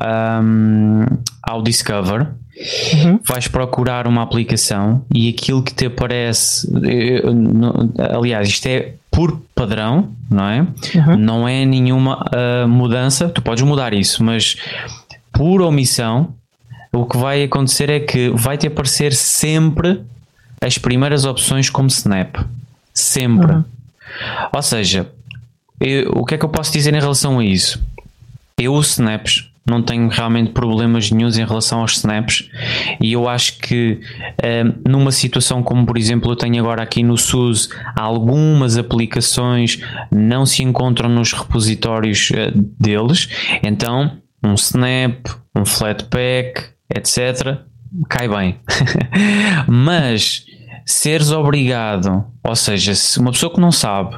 um, ao Discover, uhum. vais procurar uma aplicação e aquilo que te aparece, eh, aliás, isto é por padrão, não é? Uhum. Não é nenhuma uh, mudança, tu podes mudar isso, mas por omissão, o que vai acontecer é que vai te aparecer sempre as primeiras opções como Snap. Sempre. Uhum. Ou seja, eu, o que é que eu posso dizer em relação a isso? eu uso snaps, não tenho realmente problemas nenhums em relação aos snaps e eu acho que um, numa situação como por exemplo eu tenho agora aqui no SUS algumas aplicações não se encontram nos repositórios uh, deles então um snap, um flatpak etc cai bem <laughs> mas seres obrigado ou seja, se uma pessoa que não sabe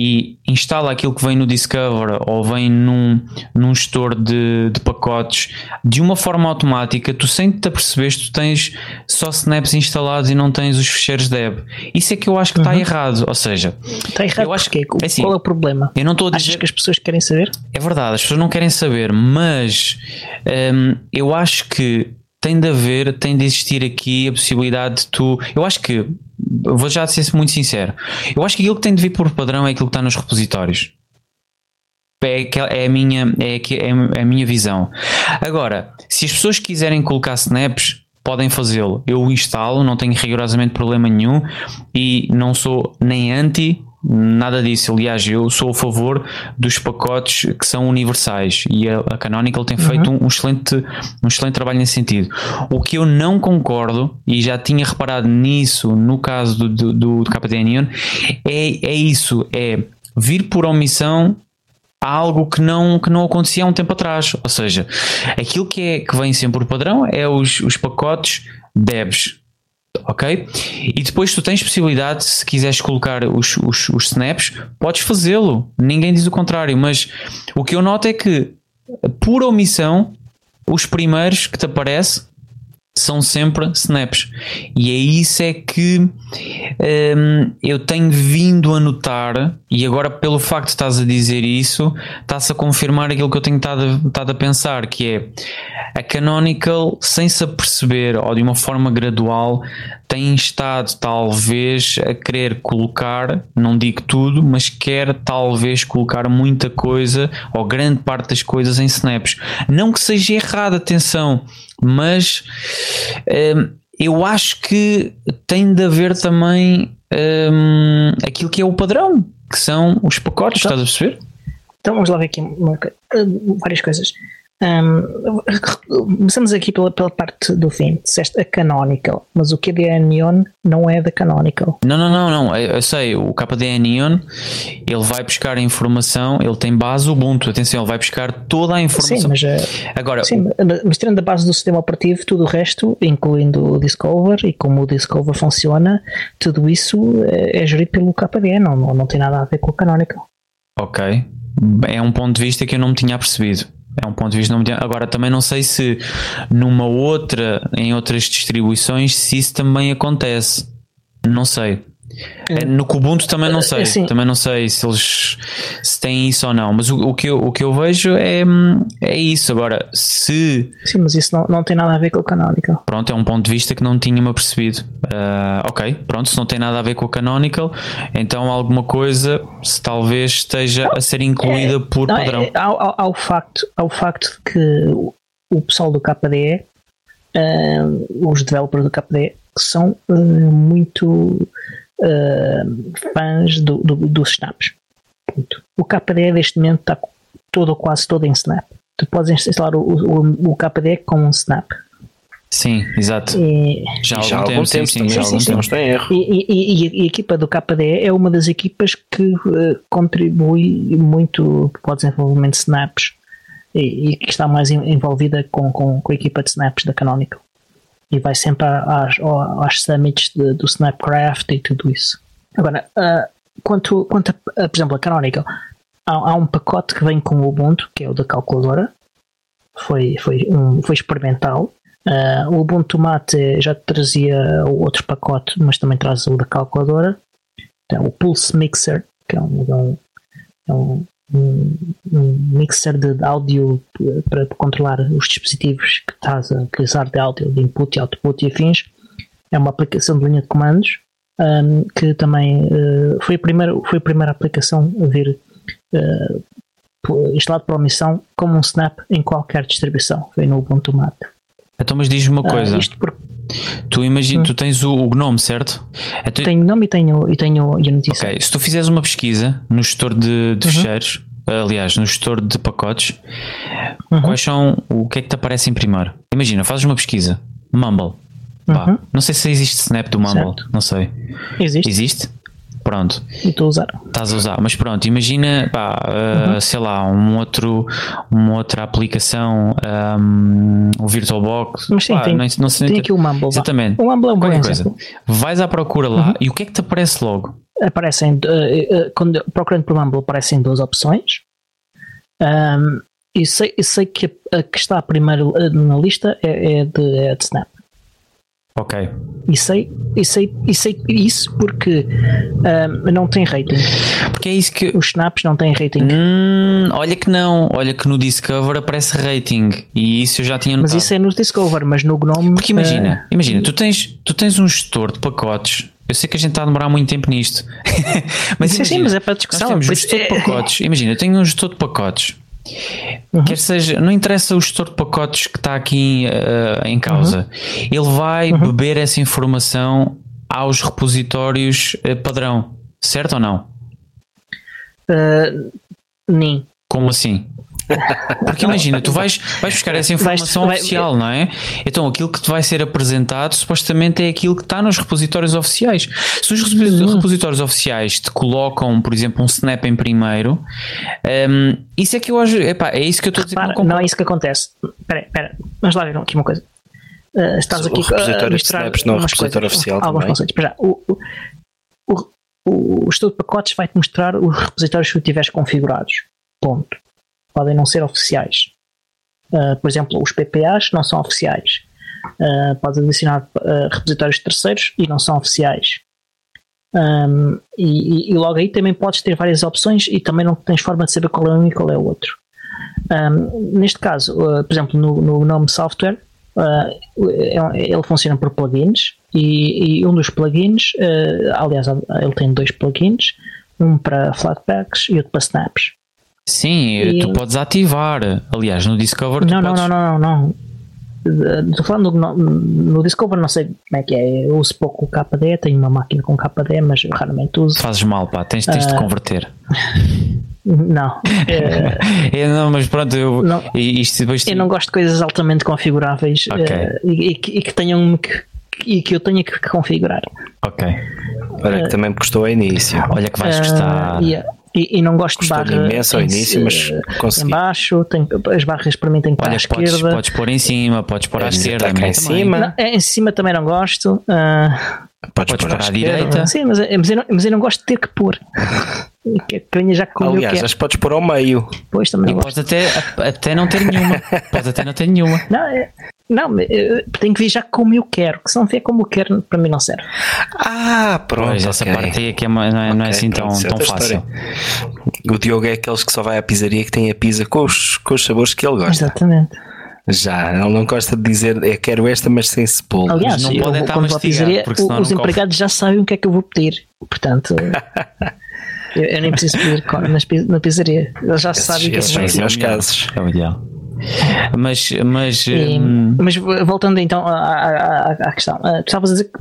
e instala aquilo que vem no Discover ou vem num, num gestor de, de pacotes de uma forma automática, tu sem te aperceberes, tu tens só snaps instalados e não tens os ficheiros deb. Isso é que eu acho que está uhum. errado. Ou seja, está errado eu acho que é assim, qual é o problema? Eu não estou a dizer Achas que as pessoas querem saber. É verdade, as pessoas não querem saber, mas hum, eu acho que tem de haver, tem de existir aqui a possibilidade de tu. Eu acho que, vou já ser muito sincero, eu acho que aquilo que tem de vir por padrão é aquilo que está nos repositórios. É, é, a minha, é, é a minha visão. Agora, se as pessoas quiserem colocar snaps, podem fazê-lo. Eu instalo, não tenho rigorosamente problema nenhum e não sou nem anti Nada disso. Aliás, eu sou a favor dos pacotes que são universais e a, a Canonical tem feito uhum. um, um, excelente, um excelente trabalho nesse sentido. O que eu não concordo, e já tinha reparado nisso no caso do, do, do, do KDN é, é isso: é vir por omissão algo que não, que não acontecia há um tempo atrás. Ou seja, aquilo que, é, que vem sempre por padrão é os, os pacotes devs ok? E depois tu tens possibilidade, se quiseres colocar os, os, os snaps, podes fazê-lo. Ninguém diz o contrário, mas o que eu noto é que, por omissão, os primeiros que te aparece são sempre snaps. E é isso é que hum, eu tenho vindo a notar, e agora pelo facto de estás a dizer isso, está-se a confirmar aquilo que eu tenho estado, estado a pensar, que é a Canonical, sem se aperceber, ou de uma forma gradual, tem estado talvez a querer colocar, não digo tudo, mas quer talvez colocar muita coisa, ou grande parte das coisas em snaps. Não que seja errado, atenção, mas um, eu acho que tem de haver também um, aquilo que é o padrão, que são os pacotes, então, estás a perceber? Então vamos lá ver aqui uma, várias coisas. Um, começamos aqui pela, pela parte do fim. Disseste a Canonical, mas o KDE Neon não é da Canonical. Não, não, não, não. Eu, eu sei, o KDE Neon ele vai buscar a informação, ele tem base Ubuntu. Atenção, ele vai buscar toda a informação. Sim, mas, eh, Agora, sim, mas tirando a base do sistema operativo, tudo o resto, incluindo o Discover e como o Discover funciona, tudo isso é, é gerido pelo KDE, não, não, não tem nada a ver com o Canonical. Ok. É um ponto de vista que eu não me tinha percebido. É um ponto de vista não muito... Agora também não sei se numa outra, em outras distribuições, se isso também acontece. Não sei. É, no Kubuntu também não sei, assim, também não sei se eles se têm isso ou não, mas o, o, que, eu, o que eu vejo é, é isso. Agora, se. Sim, mas isso não, não tem nada a ver com o Canonical. Pronto, é um ponto de vista que não tinha-me apercebido. Uh, ok, pronto, se não tem nada a ver com o Canonical, então alguma coisa se talvez esteja a ser incluída é, por não, padrão. É, ao, ao, facto, ao facto de que o pessoal do KDE, uh, os developers do KDE, são uh, muito uh, fãs do, do, dos snaps. O KDE neste momento está todo ou quase todo em snap. Tu podes instalar o, o, o KDE com um snap. Sim, exato. E, já, já há algum tempo, sim, sim, já sim, sim, sim. erro. E, e, e, a equipa do KDE é uma das equipas que uh, contribui muito para o desenvolvimento de snaps e, que está mais envolvida com, com, com a equipa de snaps da Canonical e vai sempre às, às summits de, do Snapcraft e tudo isso. Agora, uh, quanto, quanto a, a, por exemplo, a Canonical, há, há, um pacote que vem com o Ubuntu, que é o da calculadora, foi, foi, um, foi experimental. Uh, o Ubuntu Mate já trazia outro pacote, mas também traz o da calculadora. Então, o Pulse Mixer, que é um, é um, é um um, um mixer de áudio para controlar os dispositivos que estás a utilizar de áudio, de input e output e afins. É uma aplicação de linha de comandos um, que também uh, foi, a primeira, foi a primeira aplicação a vir uh, instalado por omissão como um snap em qualquer distribuição. Foi no Ubuntu Mate. Então, mas diz-me uma ah, coisa. Uh, por... Tu imagina, hum. tu tens o, o GNOME, certo? Então, tenho GNOME e tenho, e tenho Unity. Ok, se tu fizeres uma pesquisa no gestor de, de uhum. fecheiros, aliás, no gestor de pacotes, uhum. quais são, o que é que te aparece em primeiro? Imagina, fazes uma pesquisa, Mumble. Uhum. Não sei se existe Snap do Mumble, certo. não sei. Existe. Existe? Pronto. E estou a usar. Estás a usar, mas pronto, imagina, pá, uh, uhum. sei lá, um outro, uma outra aplicação, um, o VirtualBox. Mas sim, pá, tem, não, não sei, tem aqui o Mumble. Exatamente. O Mumble é um Qualquer coisa. Vais à procura lá uhum. e o que é que te aparece logo? Aparecem, uh, uh, quando, procurando por Mumble, aparecem duas opções. Um, e sei, sei que a, a que está primeiro na lista é, é, de, é de Snap. Ok. E sei, e sei, e sei isso porque um, não tem rating. Porque é isso que. Os snaps não têm rating. Hum, olha que não. Olha que no Discover aparece rating. E isso eu já tinha notado. Mas isso é no Discover, mas no Gnome. Porque imagina, uh, imagina, tu tens, tu tens um gestor de pacotes. Eu sei que a gente está a demorar muito tempo nisto. <laughs> mas, sim, imagina, sim, mas é para discussão. Nós temos um gestor de é- pacotes. Imagina, eu tenho um gestor de pacotes Uhum. Quer seja, não interessa o gestor de pacotes que está aqui uh, em causa, uhum. ele vai uhum. beber essa informação aos repositórios uh, padrão, certo ou não? Uh, nem. Como assim? Porque imagina, tu vais, vais buscar essa informação vais, oficial, vai, não é? Então aquilo que te vai ser apresentado supostamente é aquilo que está nos repositórios oficiais. Se os uhum. repositórios oficiais te colocam, por exemplo, um snap em primeiro, um, isso é que eu acho. Epá, é isso que eu estou a dizer. Repara, não, é isso que acontece. Espera, espera, vamos lá ver aqui uma coisa. Uh, estás aqui a misturar snaps não é repositório coisas, oficial alguns conceitos. Já, o, o, o, o estudo de pacotes vai-te mostrar os repositórios que tu tiveres configurados. Ponto podem não ser oficiais. Uh, por exemplo, os PPAs não são oficiais. Uh, podes adicionar uh, repositórios terceiros e não são oficiais. Um, e, e, logo aí também podes ter várias opções e também não tens forma de saber qual é um e qual é o outro. Um, neste caso, uh, por exemplo, no, no Software, uh, ele funciona por plugins e, e um dos plugins, aliás, ele tem dois plugins, um para Flatpaks e outro para Snaps. Sim, e... tu podes ativar. Aliás, no Discover. Não, não, podes... não, não, não, não. Estou falando no, no Discover, não sei como é que é. Eu uso pouco o KDE, tenho uma máquina com KDE, mas raramente uso. Fazes mal, pá, tens, tens uh... de ah, converter. <laughs> Não. <laughs> É, não, mas pronto, eu, não, isto depois eu não gosto de coisas altamente configuráveis okay. uh, e, e, que, e, que tenham que, e que eu tenha que configurar. Ok. Olha, que também me custou a início. Olha que vais gostar. Yeah. E, e não gosto Custou de barra imenso ao início, mas consegui. Em baixo, tem, as barras para mim têm que estar à podes, esquerda. Podes pôr em cima, podes pôr à esquerda. Tá em cima. Não, em cima também não gosto. Uh, podes, podes pôr à, à direita. Sim, mas, mas, eu não, mas eu não gosto de ter que pôr. <laughs> Que venha já com Aliás, as podes pôr ao meio. Pois também e podes até, até não ter nenhuma. <laughs> podes até não ter nenhuma. Não, é, não, tem que vir já como eu quero, que se não vier como eu quero, para mim não serve. Ah, pronto. Pois, essa parte aí é que é, não é, okay, não é assim tão, tão fácil. O Diogo é aqueles que só vai à pizzaria que tem a pizza com os, com os sabores que ele gosta. Exatamente. Já, ele não gosta de dizer eu quero esta, mas sem cebola. Aliás, não eu pode vou, estar à pizzaria, os empregados já sabem o que é que eu vou pedir. Portanto, <laughs> eu, eu, nem preciso pedir na pizzaria. Eles já sabem o que é que eu vou pedir. casos. É o ideal. Mas, mas, e, hum... mas voltando então à, à, à questão, uh, tu estavas a dizer que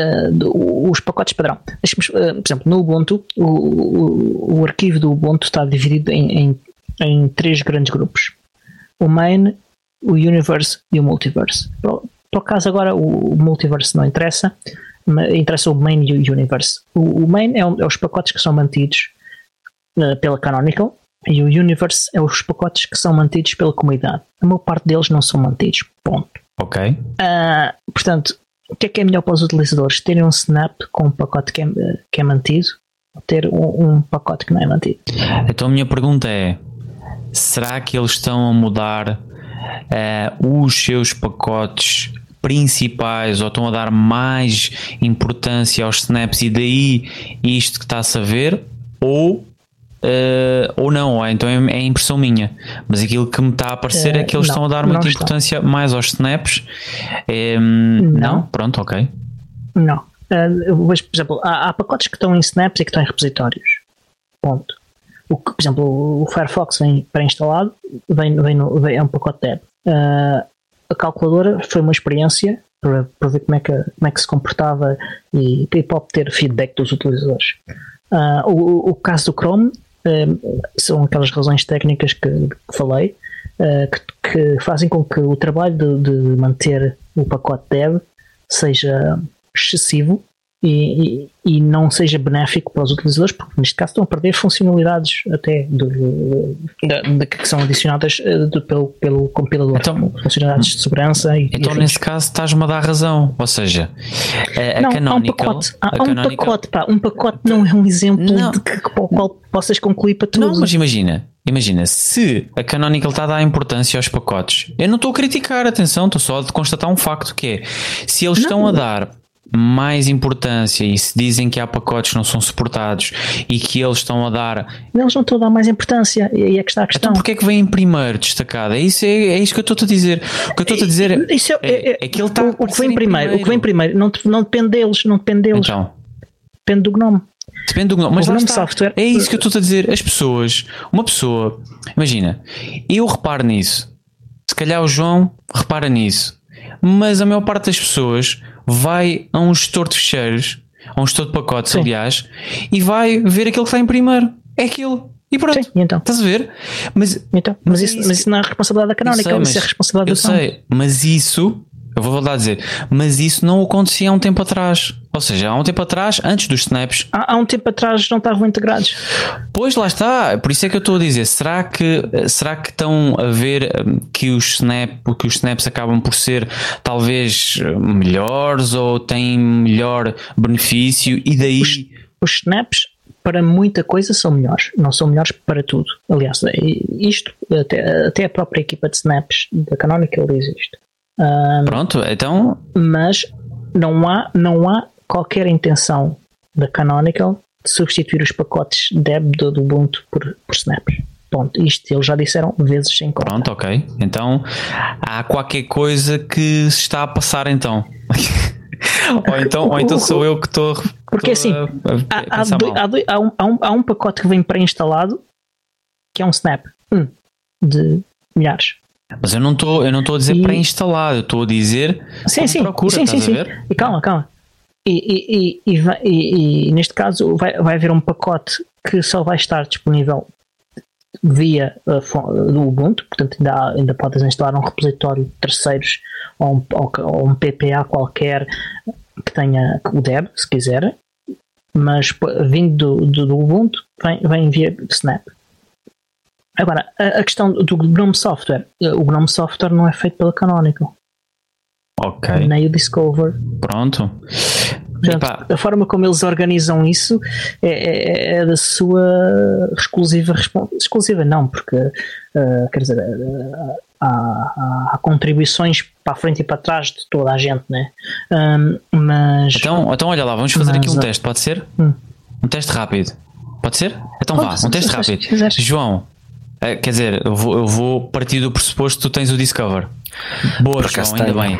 uh, os pacotes padrão. Uh, por exemplo, no Ubuntu, o, o, o, arquivo do Ubuntu está dividido em, em, em, três grandes grupos: o main, o universe e o multiverse. Por, por acaso, agora o, o multiverse não interessa, interessa o main e o universe. O, o main é, um, é, os pacotes que são mantidos uh, pela Canonical e o Universe é os pacotes que são mantidos pela comunidade. A maior parte deles não são mantidos. Ponto. Ok. Uh, portanto, o que é que é melhor para os utilizadores? Terem um Snap com um pacote que é, que é mantido ou ter um, um pacote que não é mantido? Então a minha pergunta é: será que eles estão a mudar uh, os seus pacotes principais ou estão a dar mais importância aos snaps e daí isto que está-se a ver? Ou Uh, ou não, ou então é, é, impressão minha. Mas aquilo que me está a aparecer uh, é que eles não, estão a dar muita importância mais aos snaps. É, não. não. Pronto, ok. Não. Uh, vejo, por exemplo, há, há, pacotes que estão em snaps e que estão em repositórios. Ponto. O, por exemplo, o Firefox vem pré-instalado, vem, vem, no, vem, é um pacote deb. Uh, a calculadora foi uma experiência para, para ver como é, que, como é que se comportava e, e para obter feedback dos utilizadores. Uh, o, o caso do Chrome são aquelas razões técnicas que, que falei, uh, que, que, fazem com que o trabalho de, de manter o pacote dev seja excessivo e, e, e, não seja benéfico para os utilizadores, porque neste caso estão a perder funcionalidades até do, da, da, que são adicionadas eh, do, pelo, pelo compilador, então, funcionalidades de segurança. E, então, nesse caso, estás-me a dar razão, ou seja, a, não, há um pacote, há, há um pacote, pá, um pacote não é um exemplo não, de que, para o qual possas concluir para tudo. Não, mas imagina, Imagina, se a Canonical está a dar importância aos pacotes, eu não estou a criticar, atenção, estou só a constatar um facto que é, se eles não. estão a dar mais importância e se dizem que há pacotes que não são suportados e que eles estão a dar. Eles não estão a dar mais importância e é que está a questão. Então porquê é que vem em primeiro destacado? É isso, é, é isso que eu estou a dizer. O que eu estou a dizer é, isso é, é, é, que ele está o, o que vem primeiro, primeiro, O que vem primeiro não, não depende deles, não depende deles. Então. Depende do Gnome. Depende do Gnome. Mas o Gnome software. É isso que eu estou a dizer. As pessoas, uma pessoa, imagina, eu reparo nisso. Se calhar o João repara nisso. Mas a maior parte das pessoas vai a um gestor de ficheiros, a um gestor de pacotes, Sim. aliás, e vai ver aquilo que está em primeiro. É aquilo. E pronto. Sim, então. Estás a ver? Mas, então, mas, mas, isso, mas isso não é responsabilidade da canónica, isso é responsabilidade do Eu sei, mas isso eu vou voltar a dizer, mas isso não acontecia há um tempo atrás. Ou seja, há um tempo atrás, antes dos snaps. Há, há um tempo atrás não estavam integrados. Pois lá está, por isso é que eu estou a dizer. Será que, será que estão a ver hum, que os, snap, que os snaps acabam por ser talvez melhores ou têm melhor benefício e daí. Os, os snaps para muita coisa são melhores, não são melhores para tudo. Aliás, isto, até, até a própria equipa de snaps da Canonical diz isto. Um, Pronto, então. Mas não há, não há qualquer intenção da Canonical de substituir os pacotes deb do, Ubuntu por, por snaps. Ponto. Isto eles já disseram vezes sem conta. Pronto, ok. Então há qualquer coisa que se está a passar então. <laughs> ou, então ou então sou eu que estou. Porque assim, a, a há, há, há, um, há, um, há um pacote que vem pré-instalado que é um snap. Um de milhares. Mas eu não estou eu não estou a dizer e... pré-instalado, eu estou a dizer sim, sim, procura, sim, sim, sim. E calma, calma. E, e, e, e, neste caso vai, vai haver um pacote que só vai estar disponível via do Ubuntu, portanto ainda, ainda podes instalar um repositório de terceiros ou um, ou, ou um PPA qualquer que tenha o Deb, se quiser, mas vindo do, do, do Ubuntu vem, vem via Snap. Agora, a, a, questão do GNOME Software. O GNOME Software não é feito pela Canonical. Ok. Nem o Discover. Pronto. Portanto, a forma como eles organizam isso é, é, é da sua exclusiva exclusiva não, porque uh, quer dizer uh, há, há, há, contribuições para a frente e para trás de toda a gente, né? Um, mas então, então olha lá, vamos fazer mas, aqui um teste, pode ser? Hum. Um teste rápido. Pode ser? Então pode, vá, um teste rápido. João, é, quer dizer, eu vou, eu vou partir do pressuposto que tu tens o Discover. Boa, João, ainda bem.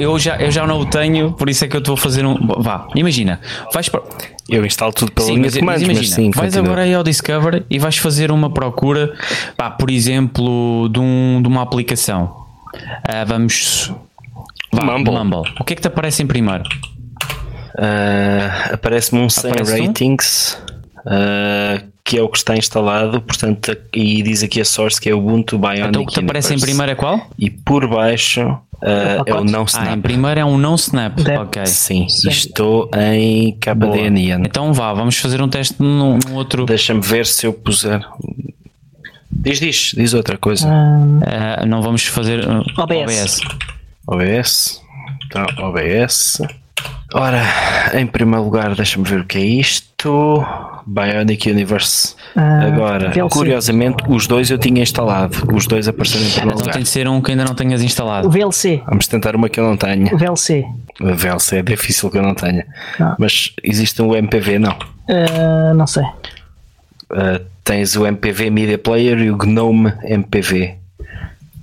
Eu já, eu já não o tenho, por isso é que eu estou a fazer um. Vá, imagina, vais para. Eu instalo tudo pela sim, linha de comandos, imagina, mas sim, vais continua. agora aí ao Discover e vais fazer uma procura, pá, por exemplo, de, um, de uma aplicação. Uh, vamos. Vá, Mumble. Mumble. O que é que te aparece em primeiro? Uh, Aparece-me um 100 Aparece ratings. Uh, que é o que está instalado, portanto, e diz aqui a source que é Ubuntu Bionic Então o que te aparece em primeiro é qual? E por baixo uh, é o não snap. Ah, em primeiro é um não snap, ok. Sim, Sim. estou em KDNN. Então vá, vamos fazer um teste num, num outro... Deixa-me ver se eu puser... Diz, diz, diz outra coisa. Uh, não vamos fazer uh, OBS. OBS. OBS. Então, OBS. Ora, em primeiro lugar, deixa-me ver o que é isto. Bionic Universe. Ah, Agora, curiosamente, os dois eu tinha instalado. Os dois apareceram em primeiro então lugar. tem de ser um que ainda não tenhas instalado. O VLC. Vamos tentar uma que eu não tenho. O VLC. O VLC é difícil que eu não tenha. Não. Mas existe um MPV, não? Uh, não sei. Uh, tens o MPV Media Player e o GNOME MPV.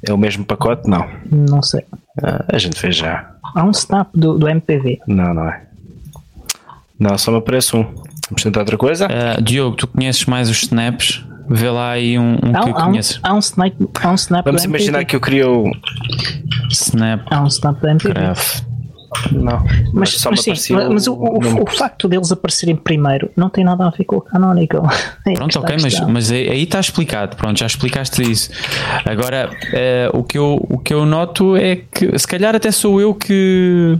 É o mesmo pacote? Não. Não sei. Uh, a gente fez já. Há um snap do, do MPV. Não, não é. Não, só me aparece um. Vamos tentar outra coisa? Uh, Diogo, tu conheces mais os snaps? Vê lá aí um, um há, que há conheces. Um, há um snap, há um snap Vamos imaginar que eu queria o Snap. Há um snap do MPV. Craft. Não, mas, mas, sim, mas o, o, o, facto deles aparecerem primeiro não tem nada a ver com o Canonical. <laughs> É pronto, ok, mas, mas aí está explicado. Pronto, já explicaste isso. Agora, uh, o, que eu, o que eu noto é que se calhar até sou eu que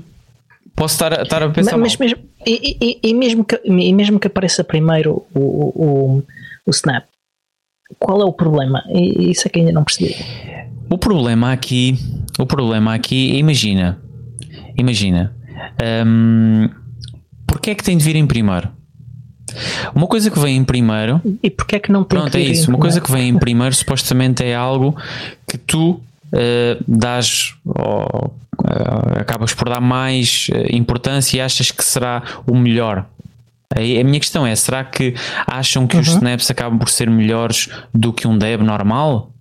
posso estar, estar a pensar. Mas, mas mesmo, e, e, e, mesmo que, e mesmo que apareça primeiro o, o, o Snap, qual é o problema? E, isso é que ainda não percebi. O problema aqui, o problema aqui, imagina, imagina, um, porque é que tem de vir em primeiro? Uma coisa que vem em primeiro. E porquê é que não tem Pronto, é isso. Uma coisa que vem em primeiro supostamente é algo que tu uh, dás ou uh, acabas por dar mais uh, importância e achas que será o melhor. A minha questão é: será que acham que uhum. os snaps acabam por ser melhores do que um dev normal?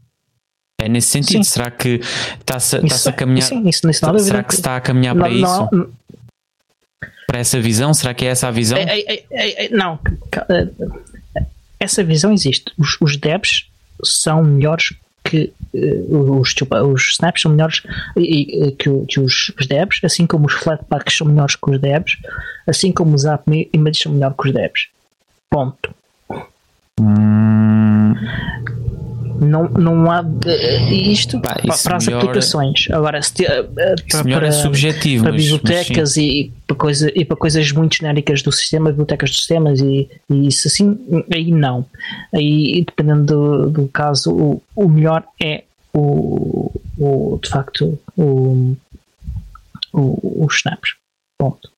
É nesse sentido, sim. será que está-se tá a caminhar? Sim, isso, isso tá, será que se está a caminhar não, para isso? Não, para essa visão? Será que é essa a visão? É, é, é, não, essa visão existe. Os, os devs são melhores que uh, os, os snaps são melhores e, uh, que, que, os, os devs, assim como os flatpaks são melhores que os devs, assim como os app images são melhores que os devs. Ponto. Hum não, não há uh, isto Pá, para as aplicações. Agora, se te, uh, para, para, é subjetivo, para bibliotecas e, para coisa, e para coisas muito genéricas do sistema, bibliotecas de sistemas e, e isso assim, aí não. Aí, dependendo do, do caso, o, o melhor é o, o de facto o, o, os snaps. Ponto.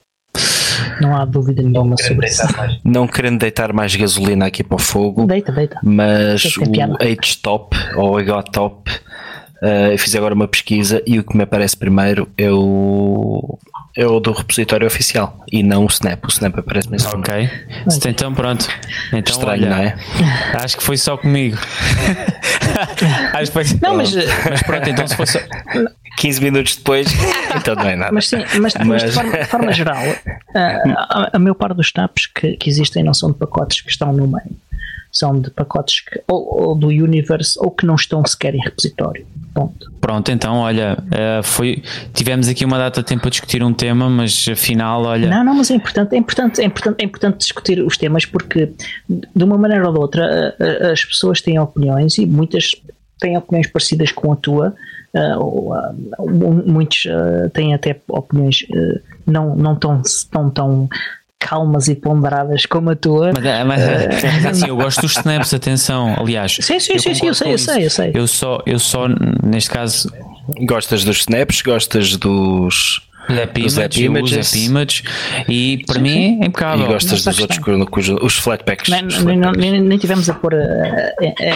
Não há dúvida nenhuma sobre isso. Não querendo deitar mais gasolina aqui para o fogo, deita, deita. mas o H-Top ou H-Top, uh, eu fiz agora uma pesquisa e o que me aparece primeiro é o, é o do repositório oficial e não o Snap. O Snap aparece mesmo. Ok. Então pronto. Então, Estranho, olha, não é? Acho que foi só comigo. <laughs> acho que foi... Não, mas, mas pronto, então se fosse. 15 minutos depois, <laughs> então não é nada. Mas sim, mas, mas... mas de, forma, de, forma, geral, a, <laughs> a, a maior parte dos taps que, que existem não são de pacotes que estão no meio. São de pacotes que, ou, ou do universe ou que não estão sequer em repositório. Ponto. Pronto, então olha, eh, foi, tivemos aqui uma data de tempo a discutir um tema, mas afinal, olha. Não, não, mas é importante, é importante, é importante, é importante discutir os temas porque de uma maneira ou de outra as pessoas têm opiniões e muitas têm opiniões parecidas com a tua Uh, muitos uh, têm até opiniões uh, não, não tão, tão, tão calmas e ponderadas como a tua. Mas, mas assim, eu gosto dos snaps, <laughs> atenção. Aliás, sim, sim, sim, sim eu sei, eu sei, eu sei. Eu só, eu só, neste caso. Gostas dos snaps, gostas dos os app images, images. Os images e para sim, mim sim. é impecável. E gostas dos outros, cujos, os flatpacks. Nem, nem, nem, tivemos a pôr uh,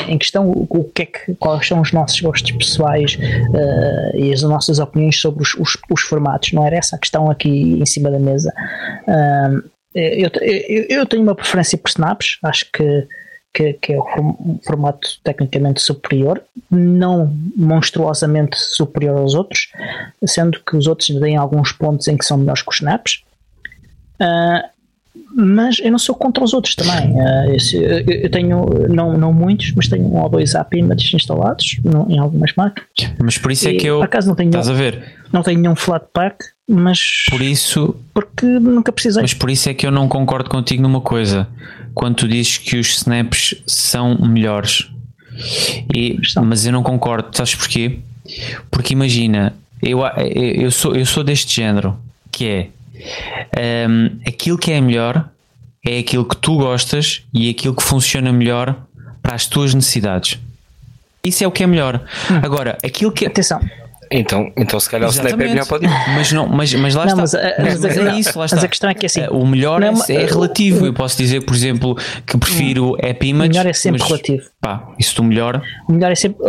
em questão o, o que é que, quais são os nossos gostos pessoais uh, e as nossas opiniões sobre os, os, os, formatos. Não era essa a questão aqui em cima da mesa. Uh, eu, eu, eu, tenho uma preferência por snaps, acho que que, que, é o formato tecnicamente superior, não monstruosamente superior aos outros, sendo que os outros têm alguns pontos em que são melhores que os snaps. Uh, mas eu não sou contra os outros também. Uh, eu, tenho, não, não muitos, mas tenho um ou dois app images instalados em algumas máquinas. Mas por isso é que eu. Por acaso não tenho. Estás a ver? Não tenho nenhum Flatpak, mas. Por isso. Porque nunca precisei. Mas por isso é que eu não concordo contigo numa coisa quando tu dizes que os snaps são melhores. E, mas eu não concordo, sabes porquê? Porque imagina, eu, eu, sou, eu sou deste género que é um, aquilo que é melhor é aquilo que tu gostas e aquilo que funciona melhor para as tuas necessidades. Isso é o que é melhor. Hum. Agora, aquilo que. Atenção, então, então se calhar Exatamente. o Snap é melhor para o Mas, não, mas, mas lá não, está. Mas, mas, mas, é isso, lá está. Mas a questão é que assim. O melhor não, é, é, relativo. Eu posso dizer, por exemplo, que prefiro App Image. O melhor é sempre relativo. Pá, isso tu melhor. O melhor é sempre.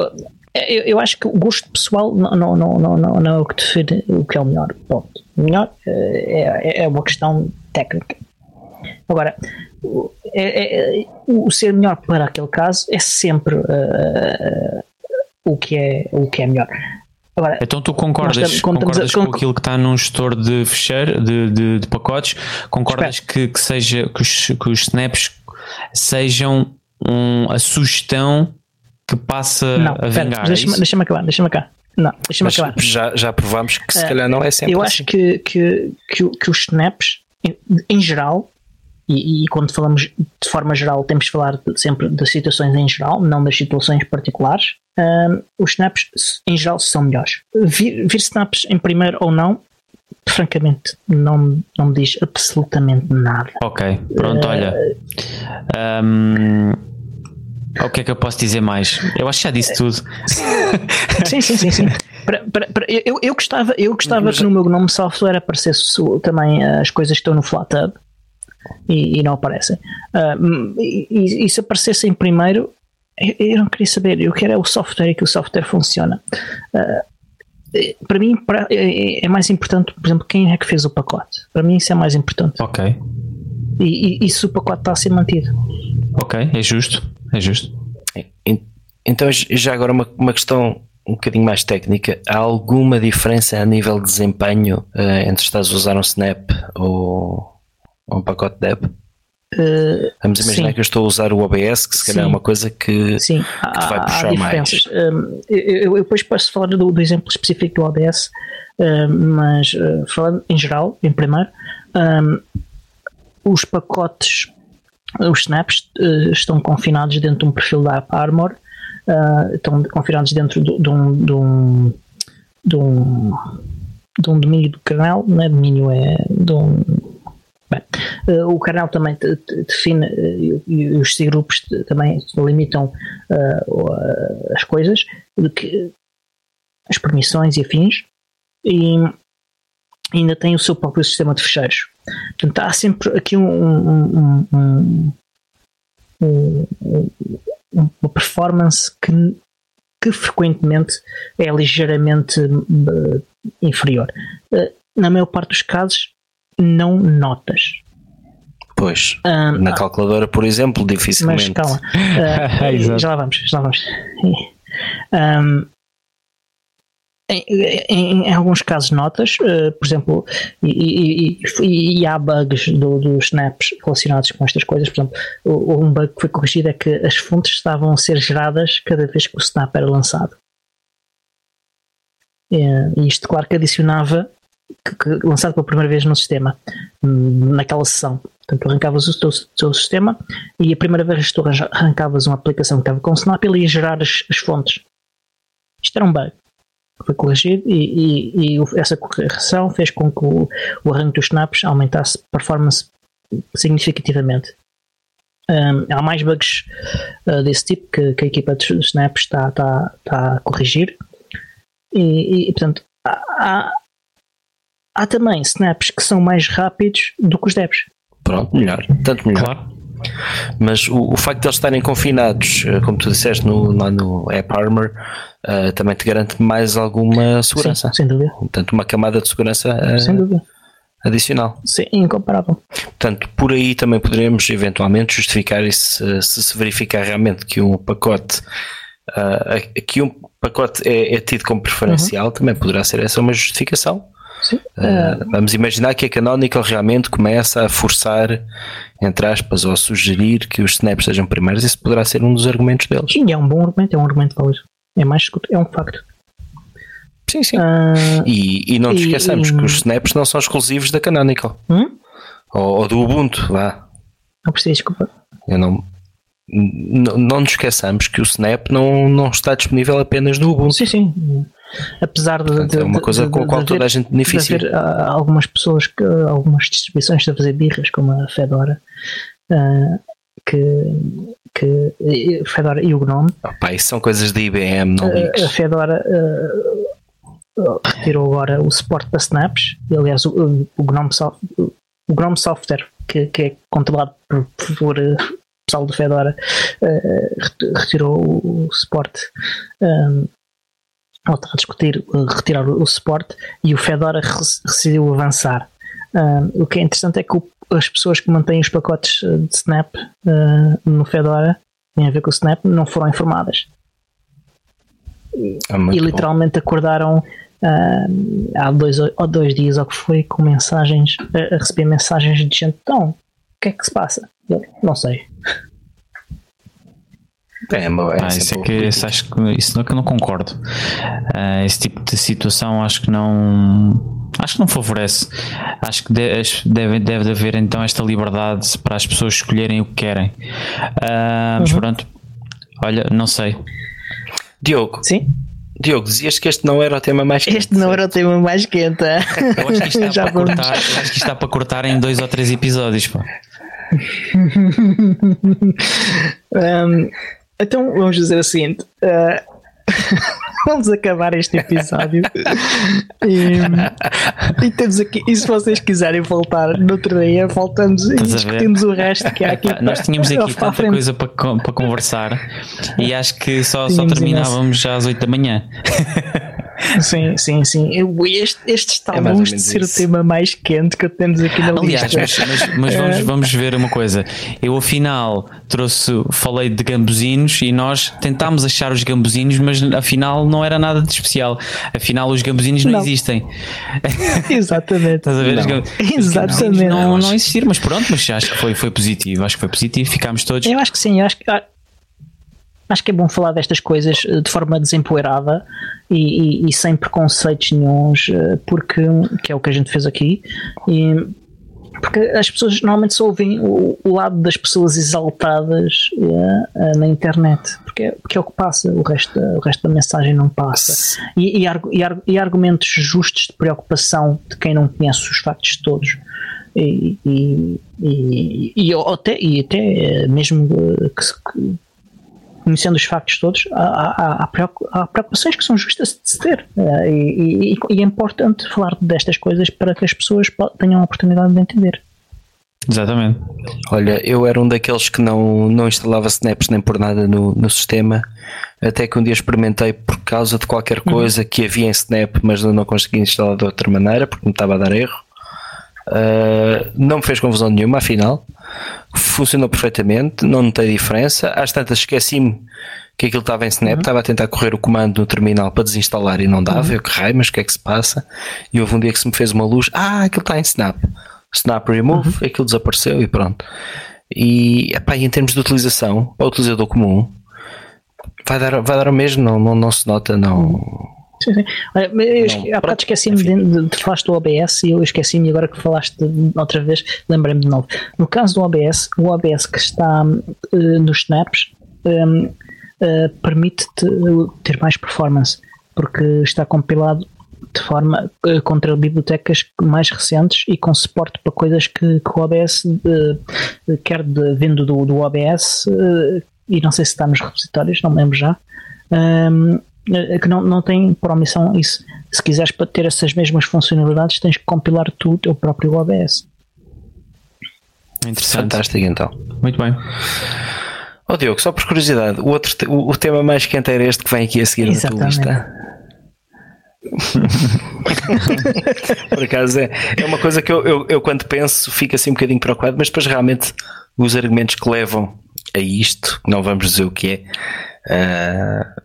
Eu, eu acho que o gosto pessoal não, não, não, não, não, não é o que define o que é o melhor. Ponto. O melhor é, é, é uma questão técnica. Agora, é, é, o ser melhor para aquele caso é sempre uh, o, que é, o que é melhor. Agora, então tu concordas, estamos, concordas com, com aquilo que está num gestor de fecheiro, de, de, de pacotes? Concordas que, que, seja que os, que os snaps sejam um, a sugestão que passa não, a vingar? É deixa-me deixa acabar, deixa-me acabar. Não, deixa-me acabar. Já, já provámos que se uh, calhar não é sempre. Eu assim. acho que, que, que, que, os snaps, em, em geral, e, e, quando falamos de forma geral, temos de falar sempre das situações em geral, não das situações particulares. Uh, os snaps, em geral, são melhores. Vir, vir snaps em primeiro ou não, francamente, não, não me diz absolutamente nada. Ok, pronto, uh, olha. Um, o que é que eu posso dizer mais? Eu acho que já disse tudo. Sim, sim, sim, sim. Para, para, para, eu, eu gostava, eu gostava que no meu GNOME Software aparecesse também as coisas que estão no FlatHub e, e não aparecem. Uh, e, e, se aparecessem primeiro, eu, eu, não queria saber, eu quero é o software e que o software funciona. Uh, para mim é, é mais importante, por exemplo, quem é que fez o pacote. Para mim isso é mais importante. Ok. E, e, e se o pacote está a ser mantido. Ok, é justo. É justo. Então, já agora uma, uma questão um bocadinho mais técnica. Há alguma diferença a nível de desempenho uh, entre estás a usar um Snap ou, ou um pacote Deb? Uh, Vamos imaginar sim. que eu estou a usar o OBS, que se calhar sim. é uma coisa que, sim. que te vai puxar mais. Um, eu, eu, depois posso falar do, do exemplo específico do OBS, uh, mas uh, falando em geral, em primeiro, um, os pacotes, os snaps estão confinados dentro de um perfil da App Armor, estão confinados dentro de, de, um, de, um, de, um, de um domínio do canal, não é domínio, é de um Bem, uh, o canal também define uh, e os grupos também limitam uh, as coisas, que, as permissões e afins, e ainda tem o seu próprio sistema de fecheiros. Portanto, há sempre aqui um, um, um, uma performance que, que frequentemente é ligeiramente inferior. Na maior parte dos casos, não notas. Pois, um, na calculadora, por exemplo, dificilmente. Mas calma, <laughs> uh, já lá vamos, já lá vamos. Um, em, em, em, alguns casos notas, uh, por exemplo, e, e, e há bugs do, dos snaps relacionados com estas coisas. Por exemplo, um bug que foi corrigido é que as fontes estavam a ser geradas cada vez que o snap era lançado. E isto, claro, que adicionava lançado pela primeira vez no sistema, naquela sessão. Portanto, arrancavas o teu, teu, sistema e a primeira vez que tu arrancavas uma aplicação que estava com Snap, ele ia gerar as, as fontes. Isto era um bug. Foi corrigido e, e, e essa correção fez com que o, o arranque dos snaps aumentasse performance significativamente. Um, há mais bugs uh, desse tipo que, que, a equipa de snaps está, está, está a corrigir. E, e portanto, há, há também snaps que são mais rápidos do que os devs. Pronto, melhor, tanto melhor. Claro. Mas o, o, facto de eles estarem confinados, eh, como tu disseste no, lá no App Armor, uh, também te garante mais alguma segurança. Sim, sem dúvida. Portanto, uma camada de segurança uh, sem dúvida. adicional. Sim, incomparável. Portanto, por aí também poderemos eventualmente justificar isso se, se verificar realmente que um pacote uh, que um pacote é, é tido como preferencial, uhum. também poderá ser essa uma justificação Uh, vamos imaginar que a Canonical realmente começa a forçar, entre aspas, ou a sugerir que os snaps sejam primeiros. Isso poderá ser um dos argumentos deles. Sim, é um bom argumento, é um argumento válido. É mais é um facto. Sim, sim. Uh, e, e não te esqueçamos e, que os snaps não são exclusivos da Canonical. Hum? Ou, ou, do Ubuntu, vá. Não preciso, desculpa. Eu não. Não, não nos esqueçamos que o Snap não, não está disponível apenas no Ubuntu. Sim, sim apesar de, Portanto, de, é uma coisa de, com a qual toda a gente beneficia. haver uh, algumas pessoas, que, algumas distribuições a fazer birras, como a Fedora, uh, que, que Fedora e o GNOME. Opa, isso são coisas de IBM, não uh, A Fedora retirou agora o suporte para snaps, e, aliás o, o, GNOME, o GNOME Software, que, que é controlado por, por pessoal do Fedora, retirou o suporte um, ou está a discutir uh, retirar o, o suporte e o Fedora decidiu avançar. Uh, o que é interessante é que o, as pessoas que mantêm os pacotes uh, de Snap uh, no Fedora, têm a ver com o Snap, não foram informadas. É e literalmente bom. acordaram há dois ou dois dias ou que foi com mensagens, a, a receber mensagens de gente, então, o que é que se passa? Eu, não sei. É, é ah, isso, é que, isso, acho que, isso não é que eu não concordo. Uh, esse tipo de situação acho que não. Acho que não favorece. Acho que deve, deve haver então esta liberdade para as pessoas escolherem o que querem. Uh, mas uhum. pronto, olha, não sei. Diogo. Sim. Diogo, dizias que este não era o tema mais quente. Este não era o tema mais quente. Eu acho que isto está, <laughs> para cortar, acho que isto está para cortar em dois ou três episódios. Pô. <laughs> um, então vamos dizer o seguinte: uh, <laughs> vamos acabar este episódio e, e, temos aqui. E se vocês quiserem voltar no outro dia, voltamos e discutimos o resto que há aqui. <laughs> Nós tínhamos aqui <laughs> tanta coisa para, para conversar e acho que só, só terminávamos já às 8 da manhã. Sim, sim, sim. este, este está é longe de ser isso. o tema mais quente que temos aqui na Aliás, lista. Mas, mas, mas vamos, é. vamos ver uma coisa. Eu afinal trouxe, falei de gambuzinos e nós tentámos achar os gambuzinos, mas afinal não era nada de especial. Afinal, os gambuzinos não, não. existem. <laughs> Exatamente. Estás a ver? Não. Exatamente. Não, não existir, mas pronto, mas acho que foi, foi positivo. Acho que foi positivo. Ficámos todos. Eu acho que sim, eu acho que acho que é bom falar destas coisas eh, de forma desempoeirada e, e, e, sem preconceitos nenhums, eh, porque que é o que a gente fez aqui. E, porque as pessoas normalmente só ouvem o, o lado das pessoas exaltadas uh, na internet, porque é, porque é o que passa, o resto, o resto da mensagem não passa. E, e, e, argumentos justos de preocupação de quem não conhece os factos todos. E, e, e, e, até, e até mesmo que, conhecendo os factos todos, há, há, há preocupações que são justas de se ter. Eh, e, e, e, é importante falar destas coisas para que as pessoas tenham a oportunidade de entender. Exatamente. Olha, eu era um daqueles que não, não instalava snaps nem por nada no, no sistema, até que um dia experimentei por causa de qualquer uhum. coisa uhum. que havia em Snap, mas eu não consegui instalar de outra maneira porque me estava a dar erro. Uh, não me fez confusão nenhuma, afinal funcionou perfeitamente, não notei diferença. Às tantas esqueci-me que aquilo estava em Snap, uhum. estava a tentar correr o comando no terminal para desinstalar e não dava. Uhum. Eu que raio, mas o que é que se passa? E houve um dia que se me fez uma luz, ah, aquilo está em Snap. Snap Remove, uhum. aquilo desapareceu e pronto. E, epá, e em termos de utilização, para o utilizador comum, vai dar, vai dar o mesmo, não, não, não se nota, não Sim, <laughs> sim. Olha, há bocado esqueci-me de, de, falaste do OBS e eu esqueci-me agora que falaste outra vez, lembrei-me de novo. No caso do OBS, o OBS que está uh, nos snaps um, uh, eh, permite-te ter mais performance, porque está compilado de forma uh, contra bibliotecas mais recentes e com suporte para coisas que, que o OBS quer de, vindo do, do OBS e não sei se está nos repositórios, não me lembro já. Um, é que não, não tem por omissão isso. Se quiseres para ter essas mesmas funcionalidades, tens que compilar tu o teu próprio OBS. Interessante. Fantástico, então. Muito bem. Ó oh, Diogo, só por curiosidade, o, outro, o, o, tema mais quente era este que vem aqui a seguir Exatamente. na tua lista. <laughs> por acaso é, é uma coisa que eu, eu, eu, quando penso fico assim um bocadinho preocupado, mas depois realmente os argumentos que levam a isto, não vamos dizer o que é, uh,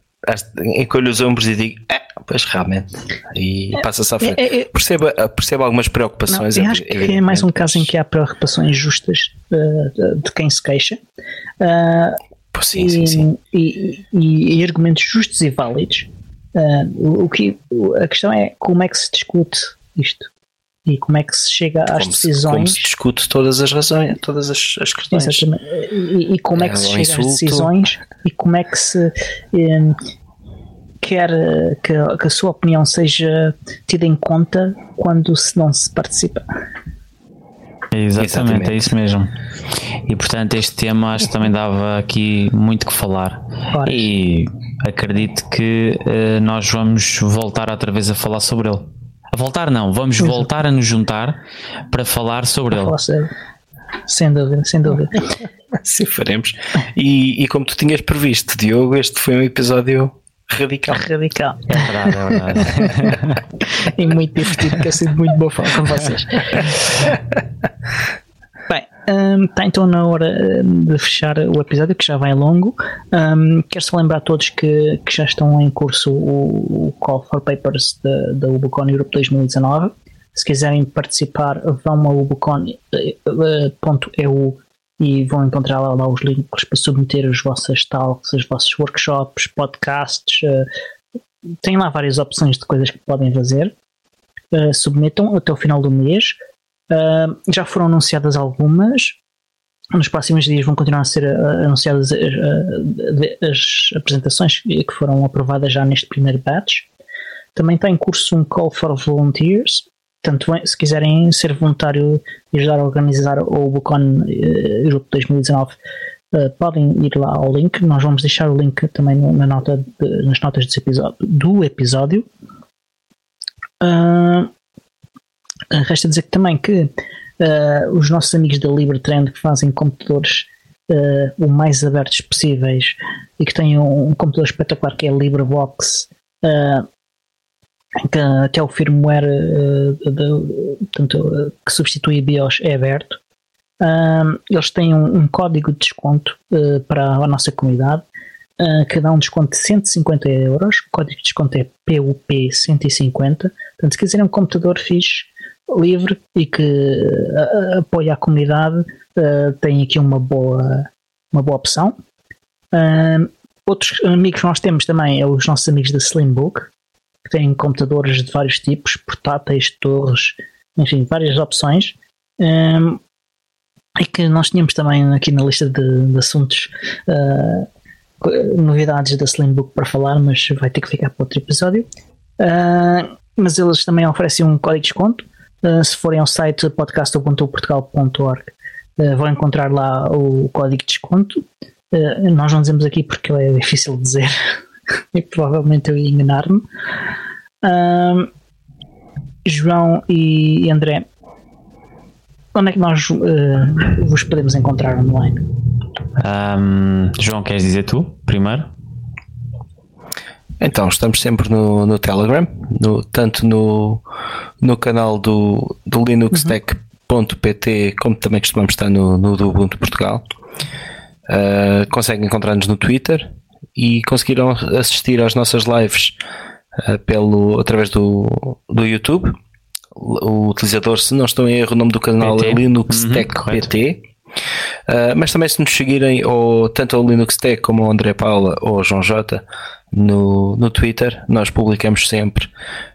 encolho os ombros e digo, é, pois realmente, e passa-se à frente. É, é, percebo, percebo algumas preocupações. Não, acho que é mais um caso em que há preocupações justas uh, de quem se queixa. Uh, sim, sim, sim. E, e, e, argumentos justos e válidos. Uh, o que, a questão é como é que se discute isto e como é que se chega às como decisões. Se, como se discute todas as razões, todas as, as questões. Exatamente. E, e como é, é que se chega insulto. às decisões e como é que se um, quer que, que, a sua opinião seja tida em conta quando se não se participa. Exatamente, Exatamente, é isso mesmo. E portanto, este tema acho que também dava aqui muito que falar. E acredito que uh, nós vamos voltar outra vez a falar sobre ele. A voltar não, vamos voltar a nos juntar para falar sobre ele. Sem dúvida, sem dúvida. <laughs> Sim, faremos. E, e como tu tinhas previsto, Diogo, este foi um episódio radical. Radical. É verdade, é verdade. <laughs> e muito divertido, que é sido muito boa falar com vocês. <laughs> Um, está então na hora de fechar o episódio, que já vai longo. Um, quero só lembrar a todos que, que já estão em curso o, o Call for Papers da Ubicon Europe 2019. Se quiserem participar, vão a ubicon.eu e vão encontrar lá, lá os links para submeter as vossas talks, os vossos workshops, podcasts. Uh, tem lá várias opções de coisas que podem fazer. Uh, submetam até o final do mês. Uh, já foram anunciadas algumas. Nos próximos dias vão continuar a ser anunciadas as, as apresentações que foram aprovadas já neste primeiro batch. Também está em curso um Call for Volunteers Portanto, se quiserem ser voluntário e ajudar a organizar o Bucon uh, Europe 2019, uh, podem ir lá ao link. Nós vamos deixar o link também na nota de, nas notas episódio, do episódio. Uh, resta dizer também que uh, os nossos amigos da LibreTrend que fazem computadores uh, o mais abertos possíveis e que têm um, um computador espetacular que é a LibreBox uh, que até o firmware de, portanto, que substitui a BIOS é aberto. Eles têm um, um, código de desconto para a nossa comunidade uh, que dá um desconto de 150 euros. O código de desconto é PUP150. Portanto, se quiserem um computador fixe, livre e que uh, apoia a comunidade, tem aqui uma boa, uma boa opção. outros amigos que nós temos também é os nossos amigos da Slimbook, que têm computadores de vários tipos, portáteis, torres, enfim, várias opções. E que nós tínhamos também aqui na lista de, de assuntos uh, novidades da Slimbook para falar, mas vai ter que ficar para outro episódio. Uh, mas eles também oferecem um código de desconto. Uh, se forem ao site podcast.portugal.org uh, vão encontrar lá o código de desconto. nós não dizemos aqui porque é difícil dizer, <laughs> e provavelmente eu ia enganar-me. João e André, onde é que nós uh, vos podemos encontrar online? Um, João, queres dizer tu primeiro? Então, estamos sempre no, no Telegram, no, tanto no, no canal do, do linuxtech.pt, uhum. como também costumamos estar no, no do Ubuntu Portugal. Uh, conseguem encontrar-nos no Twitter, e conseguiram assistir às nossas lives uh, pelo, através do, do YouTube. O utilizador, se não estou em erro, o nome do canal PT. é Linux uhum. Uh, mas também se nos seguirem ou, tanto ao Linux Tech como ao André Paula ou ao João J no, no Twitter, nós publicamos sempre,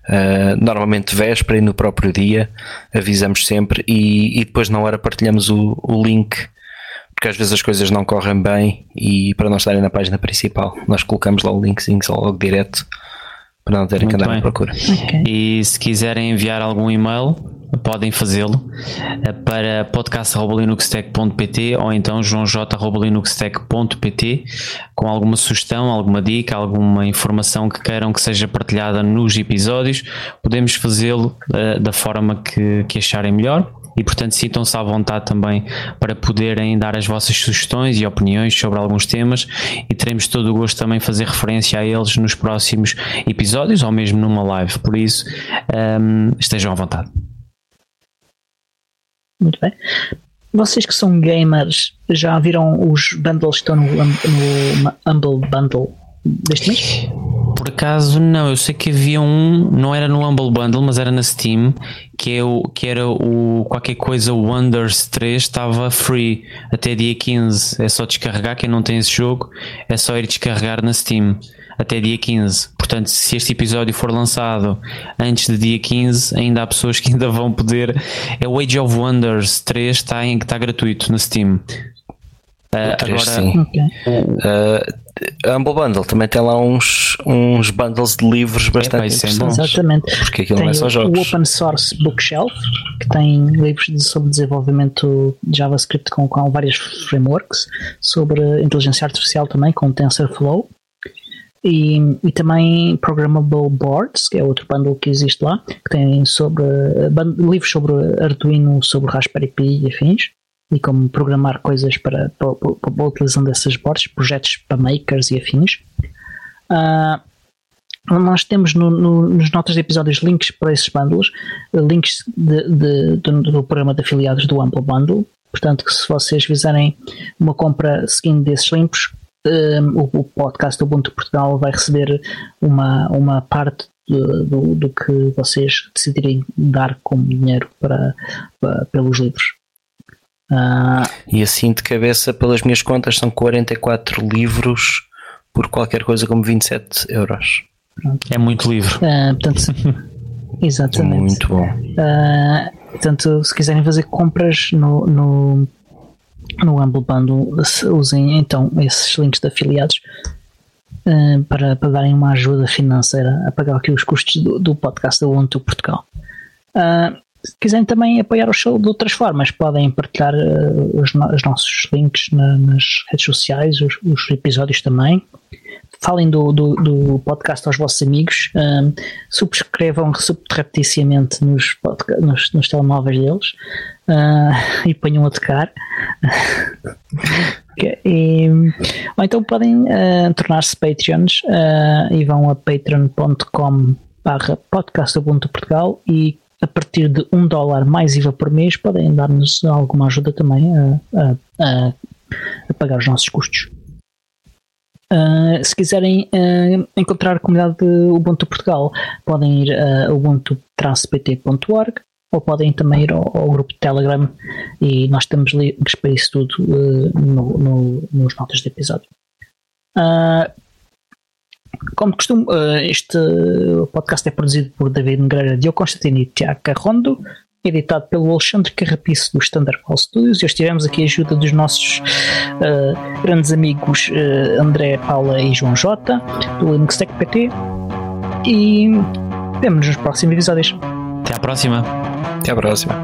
uh, normalmente véspera e no próprio dia, avisamos sempre e, e depois na hora partilhamos o, o link porque às vezes as coisas não correm bem e para não estarem na página principal, nós colocamos lá o linkzinho logo direto para não terem Muito que andar bem. à procura. Okay. E se quiserem enviar algum e-mail, podem fazê-lo eh, para podcast.linuxtech.pt ou então joãoj.linuxtech.pt com alguma sugestão, alguma dica, alguma informação que queiram que seja partilhada nos episódios. Podemos fazê-lo uh, da forma que, que acharem melhor e portanto sintam-se à vontade também para poderem dar as vossas sugestões e opiniões sobre alguns temas e teremos todo o gosto também fazer referência a eles nos próximos episódios ou mesmo numa live, por isso um, estejam à vontade. Muito bem. Vocês que são gamers já viram os bundles que estão no, no Humble Bundle deste mês? Por acaso não, eu sei que havia um, não era no Humble Bundle, mas era na Steam, que, é o, que era o qualquer coisa Wonders 3 estava free até dia 15. É só descarregar, quem não tem esse jogo, é só ir descarregar na Steam até dia 15. Portanto, se este episódio for lançado antes de dia 15, ainda há pessoas que ainda vão poder. É o Age of Wonders 3, está em que está gratuito na Steam. Uh, agora, sim. Okay. Uh, Humble Bundle também tem lá uns, uns bundles de livros bastante é, interessantes. Exatamente. Porque aquilo tem não é só jogos. O Open Source Bookshelf, que tem livros sobre desenvolvimento de JavaScript com, com várias frameworks, sobre inteligência artificial também, com TensorFlow. E, e também Programmable Boards, que é outro bundle que existe lá, que tem sobre livros sobre Arduino, sobre Raspberry Pi e afins e como programar coisas para, para, para, para utilizando essas boards, projetos para makers e afins. Uh, nós temos no, no, nos notas de episódios links para esses bundles, links de, de, do, do, programa de afiliados do Ample Bundle. Portanto, se vocês fizerem uma compra seguindo desses links, um, o, o, podcast do Ubuntu Portugal vai receber uma, uma parte do, do, do, que vocês decidirem dar como dinheiro para, para pelos livros. Uh, e assim de cabeça, pelas minhas contas, são 44 livros por qualquer coisa como 27 euros. É muito livro. Uh, portanto, <laughs> exatamente. Muito bom. Uh, portanto, se quiserem fazer compras no, no, no Humble Bundle, usem então esses links de afiliados uh, para, para darem uma ajuda financeira a pagar aqui os custos do, do podcast da Ubuntu Portugal. Uh, se quiserem também apoiar o show de outras formas, podem partilhar uh, os, os, nossos links na, nas redes sociais, os, os, episódios também. Falem do, do, do, podcast aos vossos amigos, um, subscrevam subrepticiamente nos, nos, nos telemóveis deles uh, e ponham a tocar. <laughs> e, ou então podem uh, tornar-se Patreons e vão a patreon.com barra podcast Portugal e a partir de um dólar mais IVA por mês podem dar-nos alguma ajuda também a, a, a, pagar os nossos custos. Uh, se quiserem uh, encontrar a comunidade de Ubuntu Portugal, podem ir a ubuntu-pt.org ou podem também ir ao, ao, grupo de Telegram e nós temos links para isso tudo uh, no, no, nos notas de episódio. Como de costume, eh, este podcast é produzido por David Negreira, Diogo Constantino e Tiago Carrondo, editado pelo Alexandre Carrapiço do Standard Call Studios. E hoje tivemos aqui a ajuda dos nossos uh, grandes amigos uh, André, Paula e João J, do Linux Tech PT. E vemos nos próximos episódios. Até à próxima. Até à próxima.